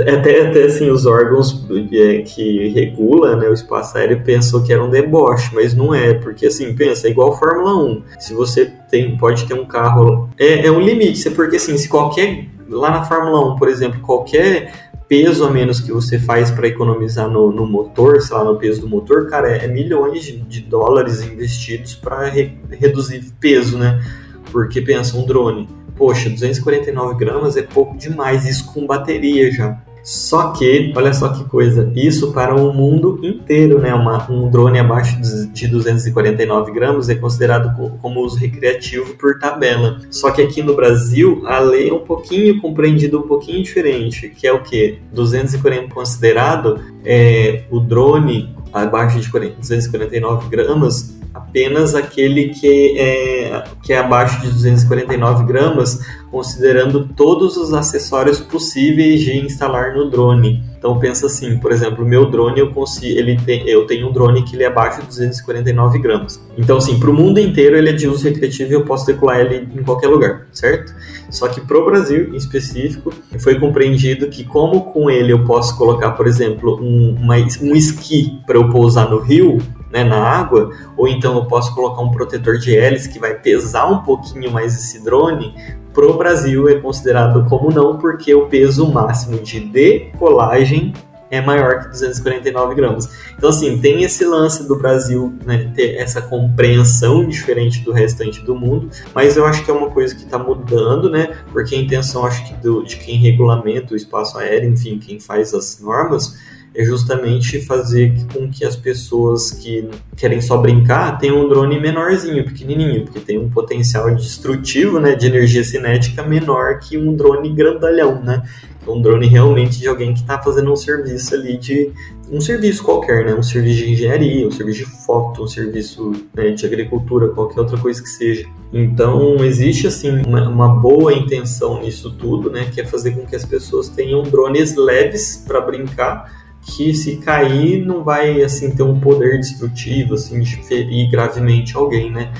Até, até assim, os órgãos é, que regulam né, o espaço aéreo pensou que era um deboche, mas não é, porque assim, pensa, é igual Fórmula 1. Se você tem, pode ter um carro. É, é um limite, porque assim, se qualquer. Lá na Fórmula 1, por exemplo, qualquer peso a menos que você faz para economizar no, no, motor, sei lá, no peso do motor, cara, é, é milhões de, de, dólares investidos para re, reduzir peso, né? Porque pensa, um drone, poxa, 249 gramas é pouco demais, isso com bateria já. Só que, olha só que coisa, isso para o mundo inteiro, né? Uma, um drone abaixo de 249 gramas é considerado como uso recreativo por tabela. Só que aqui no Brasil, a lei é um pouquinho compreendida um pouquinho diferente, que é o que? 240 considerado é, o drone abaixo de 249 gramas apenas aquele que é, que é abaixo de 249 gramas, considerando todos os acessórios possíveis de instalar no drone. Então pensa assim, por exemplo, meu drone eu consigo, ele tem, eu tenho um drone que ele é abaixo de 249 gramas. Então assim, para o mundo inteiro ele é de uso recreativo e eu posso decolar ele em qualquer lugar, certo? Só que para o Brasil em específico foi compreendido que como com ele eu posso colocar, por exemplo, um, uma, um esqui para eu pousar no rio, né, na água, ou então eu posso colocar um protetor de hélice que vai pesar um pouquinho mais esse drone, pro Brasil é considerado como não, porque o peso máximo de decolagem é maior que 249 gramas. Então, assim, tem esse lance do Brasil né, ter essa compreensão diferente do restante do mundo, mas eu acho que é uma coisa que está mudando, né? Porque a intenção, acho que do, de quem regulamenta o espaço aéreo, enfim, quem faz as normas, é justamente fazer com que as pessoas que querem só brincar tenham um drone menorzinho, pequenininho, porque tem um potencial destrutivo, né, de energia cinética menor que um drone grandalhão, né? Um drone realmente de alguém que está fazendo um serviço ali de um serviço qualquer, né? Um serviço de engenharia, um serviço de foto, um serviço né, de agricultura, qualquer outra coisa que seja. Então existe assim uma, uma, boa intenção nisso tudo, né? Que é fazer com que as pessoas tenham drones leves para brincar que se cair não vai assim ter um poder destrutivo assim de ferir gravemente alguém, né?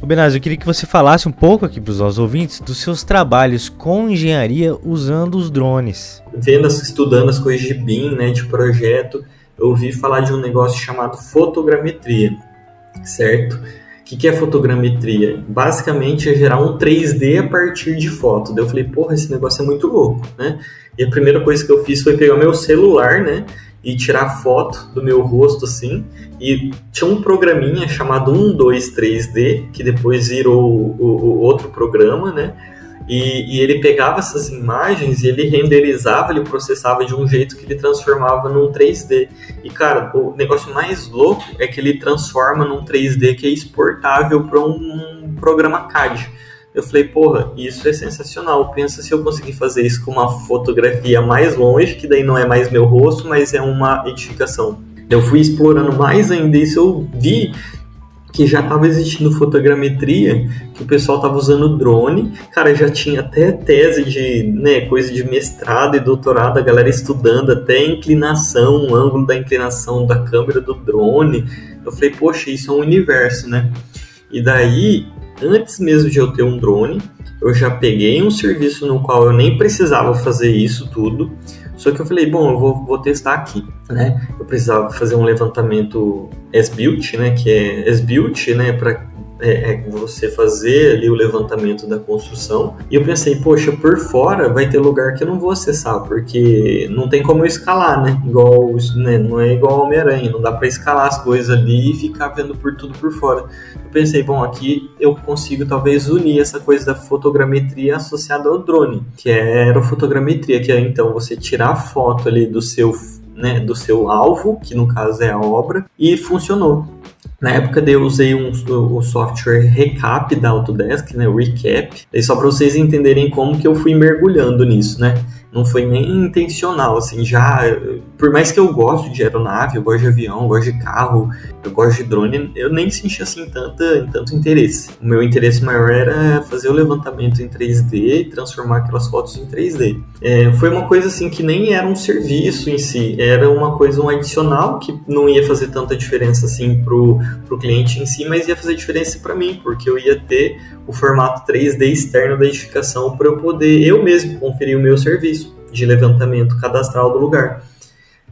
O Benazio, eu queria que você falasse um pouco aqui para os nossos ouvintes dos seus trabalhos com engenharia usando os drones. Vendo, estudando as coisas de BIM, né, de projeto, eu ouvi falar de um negócio chamado fotogrametria, certo? O que, que é fotogrametria? Basicamente é gerar um 3D a partir de foto. Daí eu falei, porra, esse negócio é muito louco, né? E a primeira coisa que eu fiz foi pegar meu celular, né? E tirar foto do meu rosto assim. E tinha um programinha chamado 123D, que depois virou o, o, outro programa, né? E, e, ele pegava essas imagens e ele renderizava, ele processava de um jeito que ele transformava num 3D. E cara, o negócio mais louco é que ele transforma num 3D que é exportável para um programa CAD. Eu falei, porra, isso é sensacional. Pensa se eu conseguir fazer isso com uma fotografia mais longe, que daí não é mais meu rosto, mas é uma edificação. Eu fui explorando mais ainda isso, eu vi que já estava existindo fotogrametria, que o pessoal estava usando drone, cara, já tinha até tese de, né, coisa de mestrado e doutorado, a galera estudando até a inclinação, o ângulo da inclinação da câmera do drone. Eu falei, poxa, isso é um universo, né? E daí antes mesmo de eu ter um drone, eu já peguei um serviço no qual eu nem precisava fazer isso tudo. Só que eu falei, bom, eu vou, vou testar aqui, né? Eu precisava fazer um levantamento S-Built, né? Que é S-Built, né? Para é, é, você fazer ali o levantamento da construção. E eu pensei, poxa, por fora vai ter lugar que eu não vou acessar, porque não tem como eu escalar, né? Igual, né? não é igual Homem-Aranha, não dá para escalar as coisas ali e ficar vendo por tudo por fora. Eu pensei, bom, aqui eu consigo talvez unir essa coisa da fotogrametria associada ao drone, que é aerofotogrametria, que é então você tirar a foto ali do seu né, do seu alvo, que no caso é a obra, e funcionou. Na época eu usei um, o software Recap da Autodesk, né, o Recap, e só para vocês entenderem como que eu fui mergulhando nisso, né? Não foi nem intencional, assim, já, por mais que eu gosto de aeronave, eu gosto de avião, eu gosto de carro, eu gosto de drone, eu nem senti, assim, tanta, tanto interesse. O meu interesse maior era fazer o levantamento em 3D e transformar aquelas fotos em 3D. É, foi uma coisa, assim, que nem era um serviço em si, era uma coisa, um adicional que não ia fazer tanta diferença, assim, pro, pro cliente em si, mas ia fazer diferença para mim, porque eu ia ter o formato 3D externo da edificação para eu poder eu mesmo conferir o meu serviço de levantamento cadastral do lugar.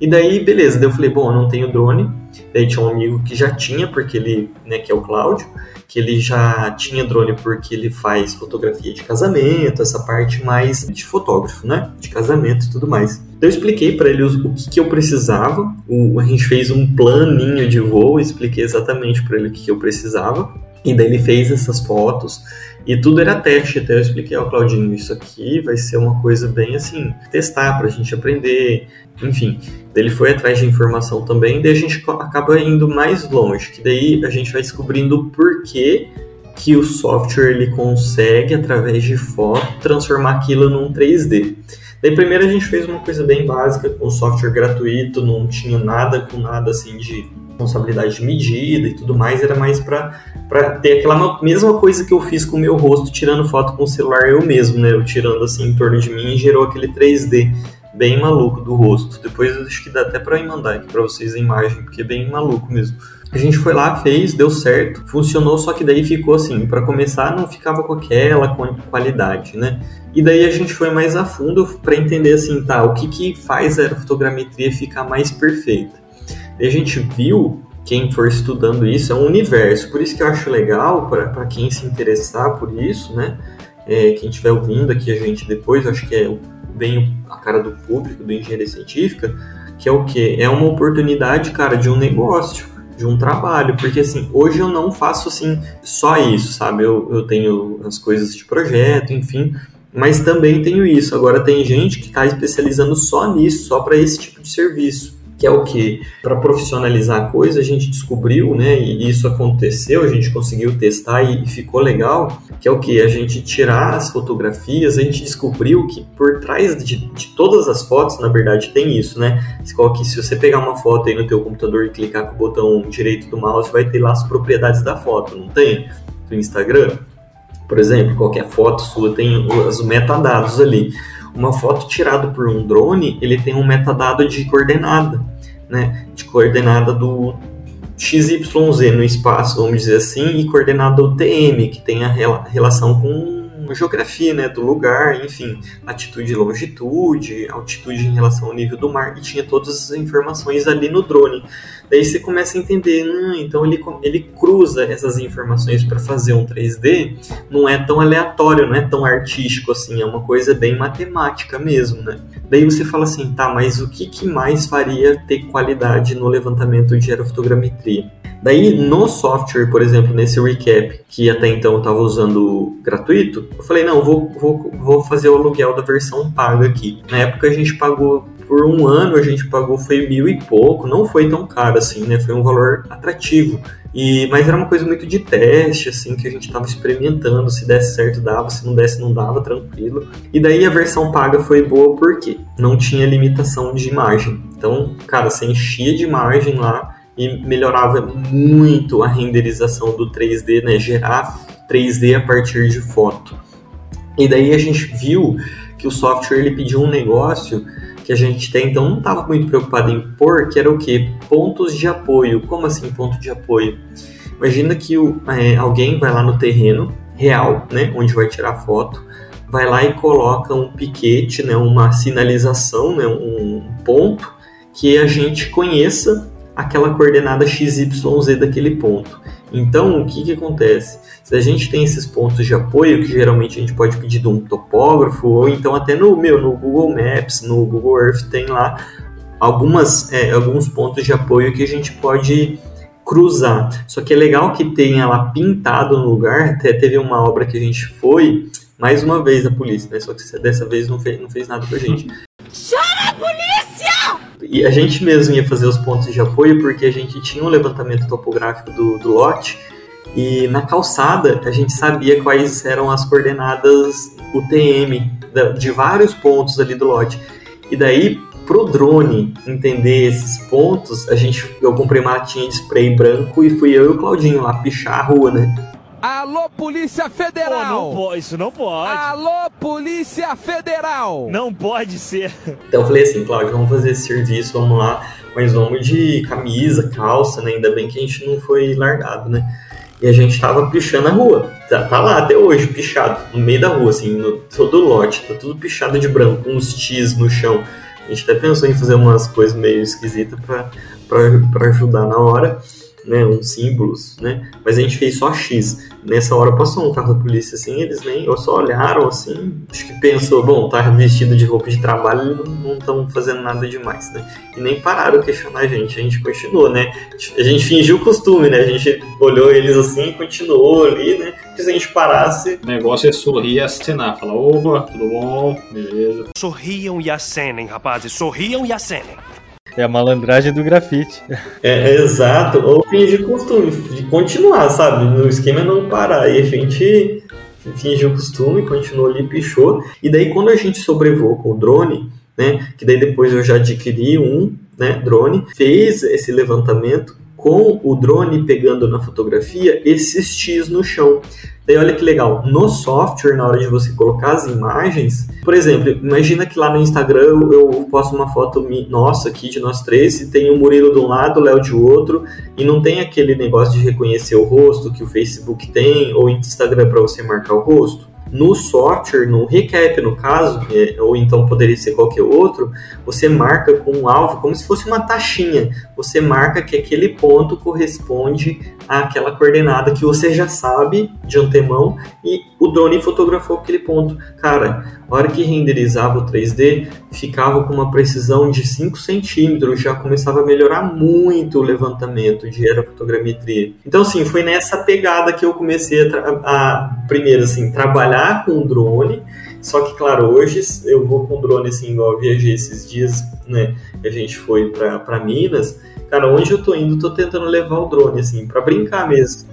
E daí, beleza, daí eu falei, bom, eu não tenho drone. Daí tinha um amigo que já tinha, porque ele, né, que é o Cláudio, que ele já tinha drone porque ele faz fotografia de casamento, essa parte mais de fotógrafo, né, de casamento e tudo mais. Então eu expliquei para ele o que, que eu precisava, o, a gente fez um planinho de voo, expliquei exatamente para ele o que, que eu precisava. E daí ele fez essas fotos e tudo era teste. Até eu expliquei ao Claudinho: isso aqui vai ser uma coisa bem assim, testar para a gente aprender. Enfim, ele foi atrás de informação também. Daí a gente acaba indo mais longe, que daí a gente vai descobrindo o porquê que o software ele consegue, através de foto, transformar aquilo num 3D. Daí primeiro a gente fez uma coisa bem básica com software gratuito, não tinha nada com nada assim de responsabilidade de medida e tudo mais, era mais para ter aquela mesma coisa que eu fiz com o meu rosto, tirando foto com o celular eu mesmo, né? Eu tirando assim em torno de mim e gerou aquele 3D bem maluco do rosto. Depois eu acho que dá até para mandar aqui para vocês a imagem, porque é bem maluco mesmo. A gente foi lá, fez, deu certo, funcionou, só que daí ficou assim, para começar não ficava com aquela qualidade, né? E daí a gente foi mais a fundo para entender assim, tá, o que que faz a aerofotogrametria ficar mais perfeita. E a gente viu, quem for estudando isso, é um universo. Por isso que eu acho legal, para quem se interessar por isso, né? É, quem estiver ouvindo aqui a gente depois, acho que é bem a cara do público, do engenharia científica, que é o que? É uma oportunidade, cara, de um negócio, de um trabalho, porque assim, hoje eu não faço assim só isso, sabe? Eu, eu tenho as coisas de projeto, enfim, mas também tenho isso. Agora tem gente que está especializando só nisso, só para esse tipo de serviço que é o que para profissionalizar a coisa a gente descobriu, né? E isso aconteceu, a gente conseguiu testar e, ficou legal, que é o que a gente tirar as fotografias, a gente descobriu que por trás de, de todas as fotos, na verdade, tem isso, né? Que se você pegar uma foto aí no teu computador e clicar com o botão direito do mouse, vai ter lá as propriedades da foto, não tem? No Instagram, por exemplo, qualquer foto sua tem os metadados ali. Uma foto tirada por um drone, ele tem um metadado de coordenada né, de coordenada do XYZ no espaço, vamos dizer assim, e coordenada UTM, que tem a relação com geografia, né, do lugar, enfim, latitude e longitude, altitude em relação ao nível do mar, e tinha todas as informações ali no drone. Daí você começa a entender, hum, então ele, ele cruza essas informações para fazer um 3D, não é tão aleatório, não é tão artístico assim, é uma coisa bem matemática mesmo, né? Daí você fala assim, tá, mas o que, que mais faria ter qualidade no levantamento de aerofotogrametria? Daí, no software, por exemplo, nesse recap, que até então eu estava usando gratuito, eu falei, não, vou, vou, vou fazer o aluguel da versão paga aqui. Na época a gente pagou por um ano a gente pagou foi mil e pouco, não foi tão caro assim, né? Foi um valor atrativo. E, mas era uma coisa muito de teste, assim, que a gente estava experimentando. Se desse certo, dava, se não desse, não dava, tranquilo. E daí a versão paga foi boa porque não tinha limitação de imagem. Então, cara, você enchia de imagem lá e melhorava muito a renderização do 3D, né? Gerar 3D a partir de foto. E daí a gente viu que o software ele pediu um negócio que a gente tem, então não estava muito preocupado em pôr, que era o que? Pontos de apoio. Como assim ponto de apoio? Imagina que o, é, alguém vai lá no terreno real, né, onde vai tirar foto, vai lá e coloca um piquete, né, uma sinalização, né, um ponto que a gente conheça aquela coordenada XYZ daquele ponto. Então, o que, que acontece? Se a gente tem esses pontos de apoio, que geralmente a gente pode pedir de um topógrafo, ou então até no meu, no Google Maps, no Google Earth, tem lá algumas, é, alguns pontos de apoio que a gente pode cruzar. Só que é legal que tenha lá pintado no lugar, até teve uma obra que a gente foi, mais uma vez a polícia, né? Só que dessa vez não fez, não fez nada com a gente. E a gente mesmo ia fazer os pontos de apoio porque a gente tinha um levantamento topográfico do, do lote e na calçada a gente sabia quais eram as coordenadas UTM de vários pontos ali do lote. E daí, pro drone entender esses pontos, a gente, eu comprei uma latinha de spray branco e fui eu e o Claudinho lá pichar a rua, né? Alô, Polícia Federal! Pô, não isso não pode. Alô, Polícia Federal! Não pode ser. Então eu falei assim, Cláudio, vamos fazer esse serviço, vamos lá, mas vamos de camisa, calça, né? Ainda bem que a gente não foi largado, né? E a gente tava pichando a rua. Tá, tá lá até hoje, pichado, no meio da rua, assim, no todo lote, tá tudo pichado de branco, com uns T's no chão. A gente até pensou em fazer umas coisas meio esquisitas para ajudar na hora né, uns símbolos, né? Mas a gente fez só X. Nessa hora passou um carro da polícia assim, eles nem ou só olharam assim, acho que pensou, bom, tá vestido de roupa de trabalho, não estão fazendo nada demais, né? E nem pararam a questionar a gente, a gente continuou, né? A gente fingiu o costume, né? A gente olhou eles assim e continuou ali, né? Porque se a gente parasse. O negócio é sorrir e acenar, falar, opa, tudo bom, beleza. Sorriam e acenem, rapazes, sorriam e acenem. É a malandragem do grafite. É, é exato. Ou fingir costume, de continuar, sabe? No esquema é não parar. E a gente fingiu o costume, continuou ali, pichou. E daí quando a gente sobrevoou com o drone, né? Que daí depois eu já adquiri um né, drone, fez esse levantamento com o drone pegando na fotografia esses X no chão. Daí olha que legal, no software, na hora de você colocar as imagens, por exemplo, imagina que lá no Instagram eu posto uma foto nossa aqui, de nós três, e tem o Murilo de um lado, o Léo de outro, e não tem aquele negócio de reconhecer o rosto que o Facebook tem, ou Instagram para você marcar o rosto. No software, no recap no caso, é, ou então poderia ser qualquer outro, você marca com um alvo como se fosse uma taxinha. Você marca que aquele ponto corresponde àquela coordenada que você já sabe de antemão e o drone fotografou aquele ponto. Cara, a hora que renderizava o 3D, ficava com uma precisão de 5 centímetros, já começava a melhorar muito o levantamento de aerofotogrametria. Então, assim, foi nessa pegada que eu comecei a, a primeiro, assim, trabalhar com drone, só que, claro, hoje eu vou com drone, assim, igual eu viajei esses dias, né, a gente foi para Minas, cara, onde eu tô indo, tô tentando levar o drone, assim, para brincar mesmo.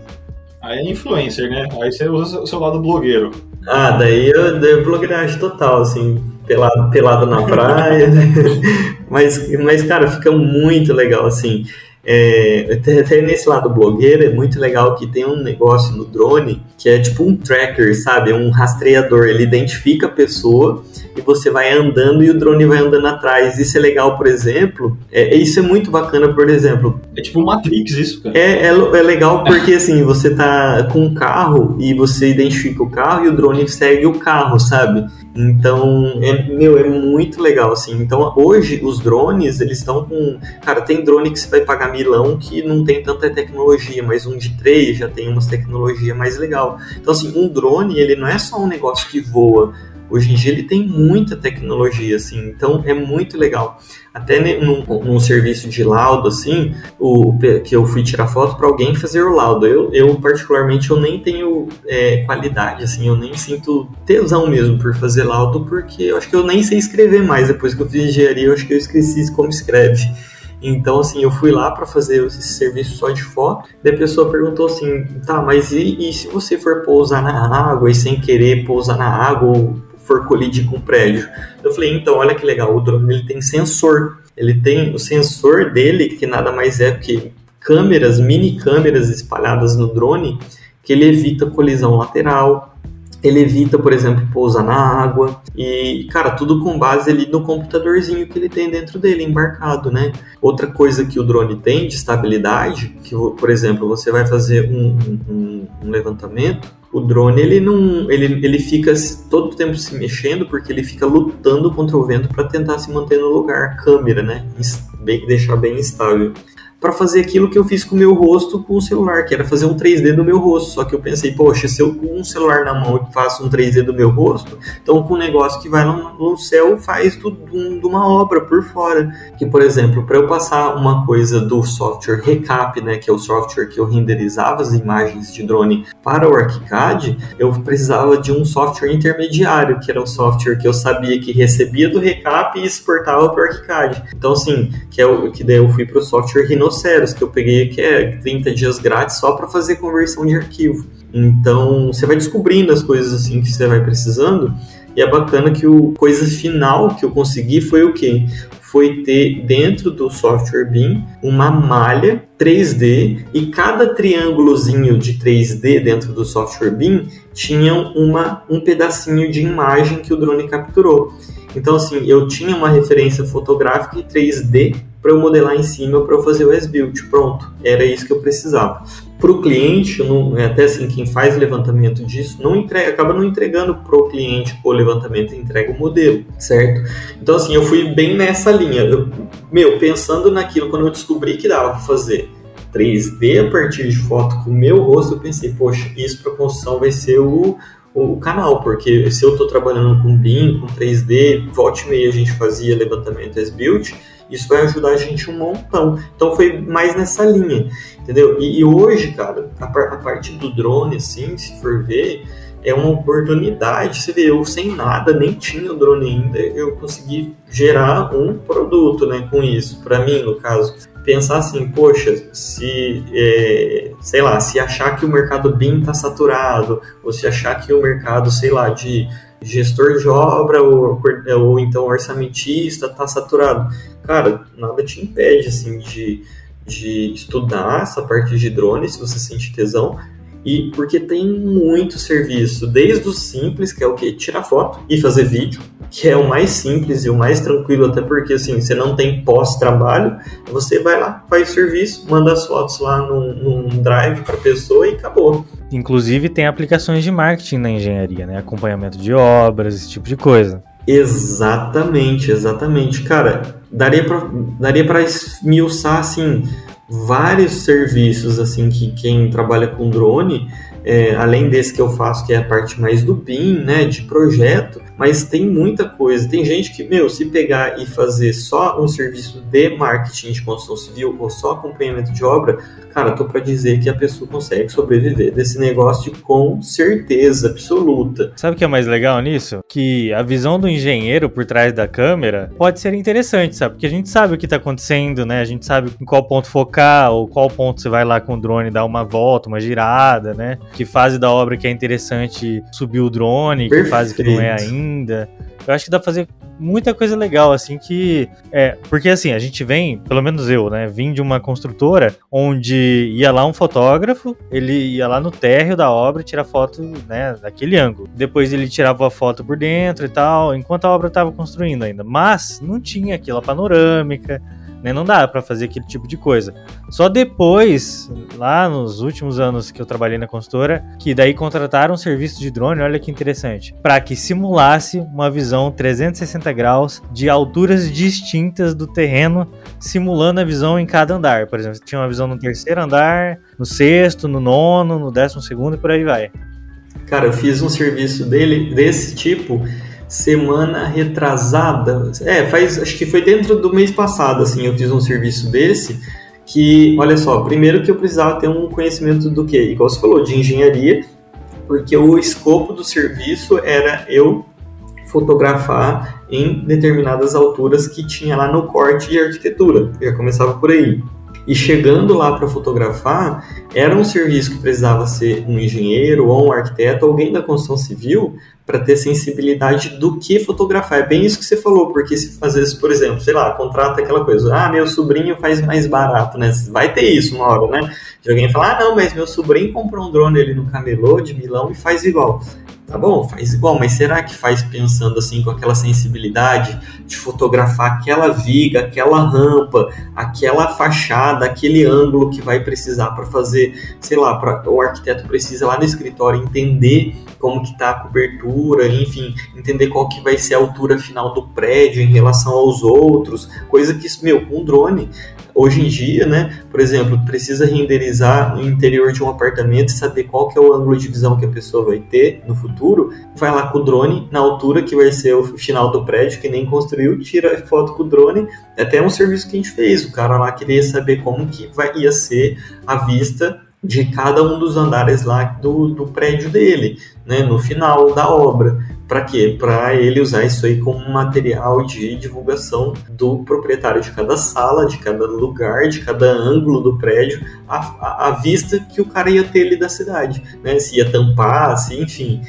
Aí é influencer, né? Aí você usa o seu lado blogueiro. Ah, daí eu, eu blogueiragem total, assim, pelado, pelado na praia. Mas, mas, cara, fica muito legal, assim. É, até, nesse lado blogueiro é muito legal que tem um negócio no drone que é tipo um tracker, sabe? Um rastreador. Ele identifica a pessoa e você vai andando e o drone vai andando atrás. Isso é legal, por exemplo. É, isso é muito bacana, por exemplo. É tipo Matrix isso, cara. É, é, é legal porque assim, você tá com um carro e você identifica o carro e o drone segue o carro, sabe? Então, é, meu, é muito legal, assim. Então, hoje, os drones, eles estão com... Cara, tem drone que você vai pagar milão que não tem tanta tecnologia, mas um de três já tem umas tecnologia mais legal. Então, assim, um drone, ele não é só um negócio que voa. Hoje em dia ele tem muita tecnologia, assim, então é muito legal. Até num, num serviço de laudo, assim, o, que eu fui tirar foto para alguém fazer o laudo. Eu, eu particularmente, eu nem tenho é, qualidade, assim, eu nem sinto tesão mesmo por fazer laudo, porque eu acho que eu nem sei escrever mais. Depois que eu fiz engenharia, eu acho que eu esqueci como escreve. Então, assim, eu fui lá para fazer esse serviço só de foto. Daí a pessoa perguntou assim: tá, mas e, e, se você for pousar na água e sem querer pousar na água ou for colidir com o prédio. Eu falei, então, olha que legal, o drone ele tem sensor. Ele tem o sensor dele, que nada mais é que câmeras, mini câmeras espalhadas no drone, que ele evita colisão lateral, ele evita, por exemplo, pousar na água e, cara, tudo com base ali no computadorzinho que ele tem dentro dele, embarcado, né? Outra coisa que o drone tem de estabilidade, que, por exemplo, você vai fazer um, um, um levantamento, o drone ele não ele, ele fica todo o tempo se mexendo porque ele fica lutando contra o vento para tentar se manter no lugar, câmera, né? Bem, deixar bem estável para fazer aquilo que eu fiz com o meu rosto com o celular, que era fazer um 3D do meu rosto. Só que eu pensei, poxa, se eu com um celular na mão faço um 3D do meu rosto, então com um negócio que vai no, no céu faz tudo de uma obra por fora. Que, por exemplo, para eu passar uma coisa do software Recap, né, que é o software que eu renderizava as imagens de drone para o ArchiCAD, eu precisava de um software intermediário, que era um software que eu sabia que recebia do Recap e exportava para o ArchiCAD. Então, assim, que, é o, que daí eu fui para o software Rhino Rhinoceros, que eu peguei que é 30 dias grátis só para fazer conversão de arquivo. Então, você vai descobrindo as coisas assim que você vai precisando. E é bacana que o coisa final que eu consegui foi o quê? Foi ter dentro do software BIM uma malha 3D e cada triângulozinho de 3D dentro do software BIM tinha uma, um pedacinho de imagem que o drone capturou. Então, assim, eu tinha uma referência fotográfica em 3D para eu modelar em cima para eu fazer o S-Build. Pronto, era isso que eu precisava. Para o cliente, não, é até assim, quem faz levantamento disso, não entrega, acaba não entregando para o cliente o levantamento, entrega o modelo, certo? Então, assim, eu fui bem nessa linha. Eu, meu, pensando naquilo, quando eu descobri que dava para fazer 3D a partir de foto com o meu rosto, eu pensei, poxa, isso para construção vai ser o, o canal, porque se eu estou trabalhando com BIM, com 3D, volte e meia a gente fazia levantamento S-Build, isso vai ajudar a gente um montão. Então foi mais nessa linha, entendeu? E, e hoje, cara, a, a partir do drone, assim, se for ver, é uma oportunidade. Você vê, eu sem nada, nem tinha o drone ainda, eu consegui gerar um produto, né, com isso. Para mim, no caso, pensar assim, poxa, se, é, sei lá, se achar que o mercado BIM está saturado, ou se achar que o mercado, sei lá, de gestor de obra ou, ou então orçamentista está saturado cara, nada te impede, assim, de, de estudar essa parte de drone, se você sente tesão, e porque tem muito serviço, desde o simples, que é o que? Tirar foto e fazer vídeo, que é o mais simples e o mais tranquilo, até porque assim, você não tem pós-trabalho, você vai lá, faz o serviço, manda as fotos lá num, num drive para pessoa e acabou. Inclusive tem aplicações de marketing na engenharia, né? Acompanhamento de obras, esse tipo de coisa. Exatamente, exatamente. Cara, daria para daria para esmiuçar assim vários serviços assim que quem trabalha com drone é, além desse que eu faço, que é a parte mais do BIM, né, de projeto, mas tem muita coisa. Tem gente que, meu, se pegar e fazer só um serviço de marketing de construção civil ou só acompanhamento de obra, cara, tô para dizer que a pessoa consegue sobreviver desse negócio com certeza absoluta. Sabe o que é mais legal nisso? Que a visão do engenheiro por trás da câmera pode ser interessante, sabe? Porque a gente sabe o que tá acontecendo, né? A gente sabe em qual ponto focar ou qual ponto você vai lá com o drone dar uma volta, uma girada, né? Que fase da obra que é interessante subir o drone, Perfeito. que fase que não é ainda. Eu acho que dá pra fazer muita coisa legal, assim, que. É, porque assim, a gente vem, pelo menos eu, né? Vim de uma construtora onde ia lá um fotógrafo, ele ia lá no térreo da obra tirar foto, né, daquele ângulo. Depois ele tirava a foto por dentro e tal, enquanto a obra estava construindo ainda. Mas não tinha aquela panorâmica né? Não dá para fazer aquele tipo de coisa. Só depois, lá nos últimos anos que eu trabalhei na consultora, que daí contrataram um serviço de drone, olha que interessante, para que simulasse uma visão 360 graus de alturas distintas do terreno, simulando a visão em cada andar. Por exemplo, tinha uma visão no terceiro andar, no sexto, no nono, no décimo segundo e por aí vai. Cara, eu fiz um serviço dele desse tipo semana retrasada. É, faz, acho que foi dentro do mês passado, assim, eu fiz um serviço desse que, olha só, primeiro que eu precisava ter um conhecimento do que, igual você falou, de engenharia, porque o escopo do serviço era eu fotografar em determinadas alturas que tinha lá no corte de arquitetura. Já começava por aí. E chegando lá para fotografar, era um serviço que precisava ser um engenheiro ou um arquiteto, alguém da construção civil, para ter sensibilidade do que fotografar. É bem isso que você falou, porque se às vezes, por exemplo, sei lá, contrata aquela coisa, ah, meu sobrinho faz mais barato, né? Vai ter isso uma hora, né? De alguém falar, ah, não, mas meu sobrinho comprou um drone ali no camelô de Milão e faz igual. Tá bom, faz igual, mas será que faz pensando assim com aquela sensibilidade de fotografar aquela viga, aquela rampa, aquela fachada, aquele ângulo que vai precisar para fazer, sei lá, para o arquiteto precisa lá no escritório entender como que tá a cobertura, enfim, entender qual que vai ser a altura final do prédio em relação aos outros, coisa que, meu, com um drone Hoje em dia, né, por exemplo, precisa renderizar o interior de um apartamento e saber qual que é o ângulo de visão que a pessoa vai ter no futuro, vai lá com o drone na altura que vai ser o final do prédio, que nem construiu, tira foto com o drone. É até um serviço que a gente fez, o cara lá queria saber como que vai, ia ser a vista de cada um dos andares lá do, do prédio dele, né, no final da obra. Para quê? Para ele usar isso aí como material de divulgação do proprietário de cada sala, de cada lugar, de cada ângulo do prédio, a, a, a vista que o cara ia ter ali da cidade, né? Se ia tampar, se, enfim.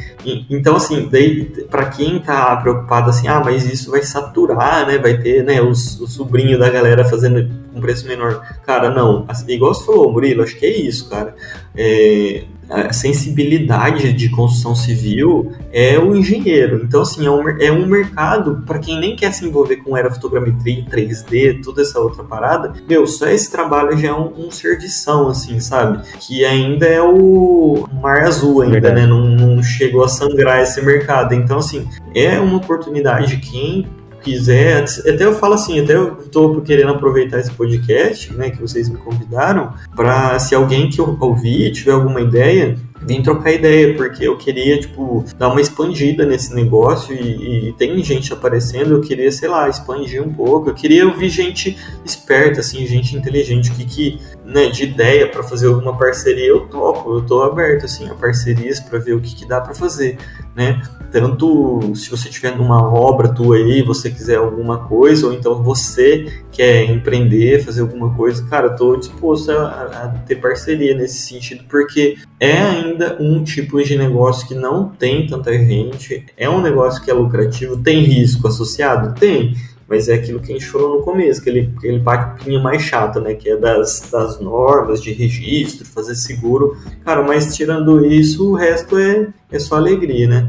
Então, assim, daí para quem tá preocupado assim, ah, mas isso vai saturar, né? Vai ter, né, os, o sobrinho da galera fazendo um preço menor. Cara, não. Igual você falou, Murilo, acho que é isso, cara. É, a sensibilidade de construção civil é o engenheiro. Então, assim, é um, é um mercado para quem nem quer se envolver com aerofotogrametria, 3D, toda essa outra parada. Meu, só esse trabalho já é um, um servição, assim, sabe? Que ainda é o mar azul ainda, Verdade. né? Não, não chegou a sangrar esse mercado. Então, assim, é uma oportunidade. Quem quiser, até eu falo assim, até eu estou querendo aproveitar esse podcast, né, que vocês me convidaram, para se alguém que ouvir tiver alguma ideia, vim trocar ideia, porque eu queria, tipo, dar uma expandida nesse negócio e, e, tem gente aparecendo, eu queria, sei lá, expandir um pouco, eu queria ouvir gente esperta, assim, gente inteligente, que, que né, de ideia para fazer alguma parceria, eu topo, eu tô aberto, assim, a parcerias para ver o que, que dá para fazer, né, tanto se você tiver numa obra tua aí, você quiser alguma coisa, ou então você quer empreender, fazer alguma coisa, cara, eu tô disposto a, a ter parceria nesse sentido, porque é ainda um tipo de negócio que não tem tanta gente, é um negócio que é lucrativo, tem risco associado? Tem, mas é aquilo que a gente falou no começo, aquele, aquele papinho mais chato, né? Que é das, das normas de registro, fazer seguro. Cara, mas tirando isso, o resto é, é só alegria, né?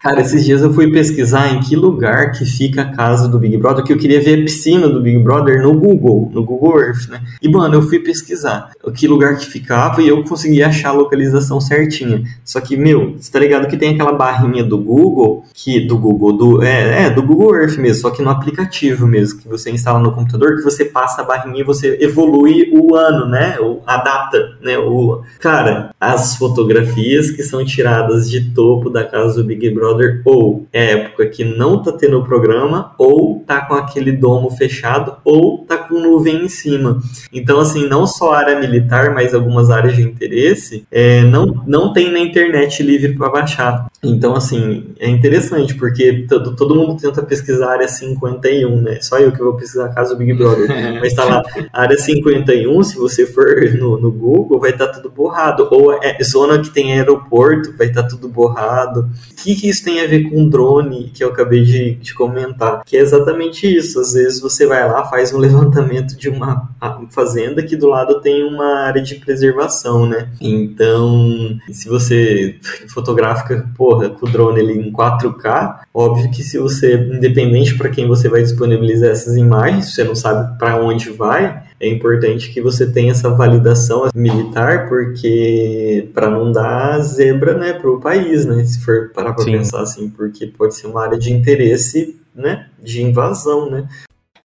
Cara, esses dias eu fui pesquisar em que lugar que fica a casa do Big Brother, que eu queria ver a piscina do Big Brother no Google, no Google Earth, né? E, mano, eu fui pesquisar que lugar que ficava e eu consegui achar a localização certinha. Só que, meu, você tá ligado que tem aquela barrinha do Google, que do Google, do, é, é, do Google Earth mesmo, só que no aplicativo mesmo, que você instala no computador, que você passa a barrinha e você evolui o ano, né? A data, né? O, cara, as fotografias que são tiradas de topo da casa do Big Brother Brother ou é época que não tá tendo programa, ou tá com aquele domo fechado, ou tá com nuvem em cima. Então, assim, não só área militar, mas algumas áreas de interesse, é, não, não tem na internet livre para baixar. Então, assim, é interessante, porque todo, todo mundo tenta pesquisar a área 51, né? Só eu que vou pesquisar a casa do Big Brother. mas tá lá, área 51, se você for no, no Google, vai estar tá tudo borrado. Ou é zona que tem aeroporto, vai estar tá tudo borrado. O que, que isso tem a ver com drone que eu acabei de, de, comentar, que é exatamente isso. Às vezes você vai lá, faz um levantamento de uma fazenda que do lado tem uma área de preservação, né? Então, se você fotografa, porra, com o drone ali em 4K, óbvio que se você, independente para quem você vai disponibilizar essas imagens, você não sabe para onde vai, é importante que você tenha essa validação militar, porque para não dar zebra, né, para o país, né, se for parar para pensar assim, porque pode ser uma área de interesse, né, de invasão, né.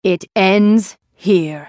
It ends here.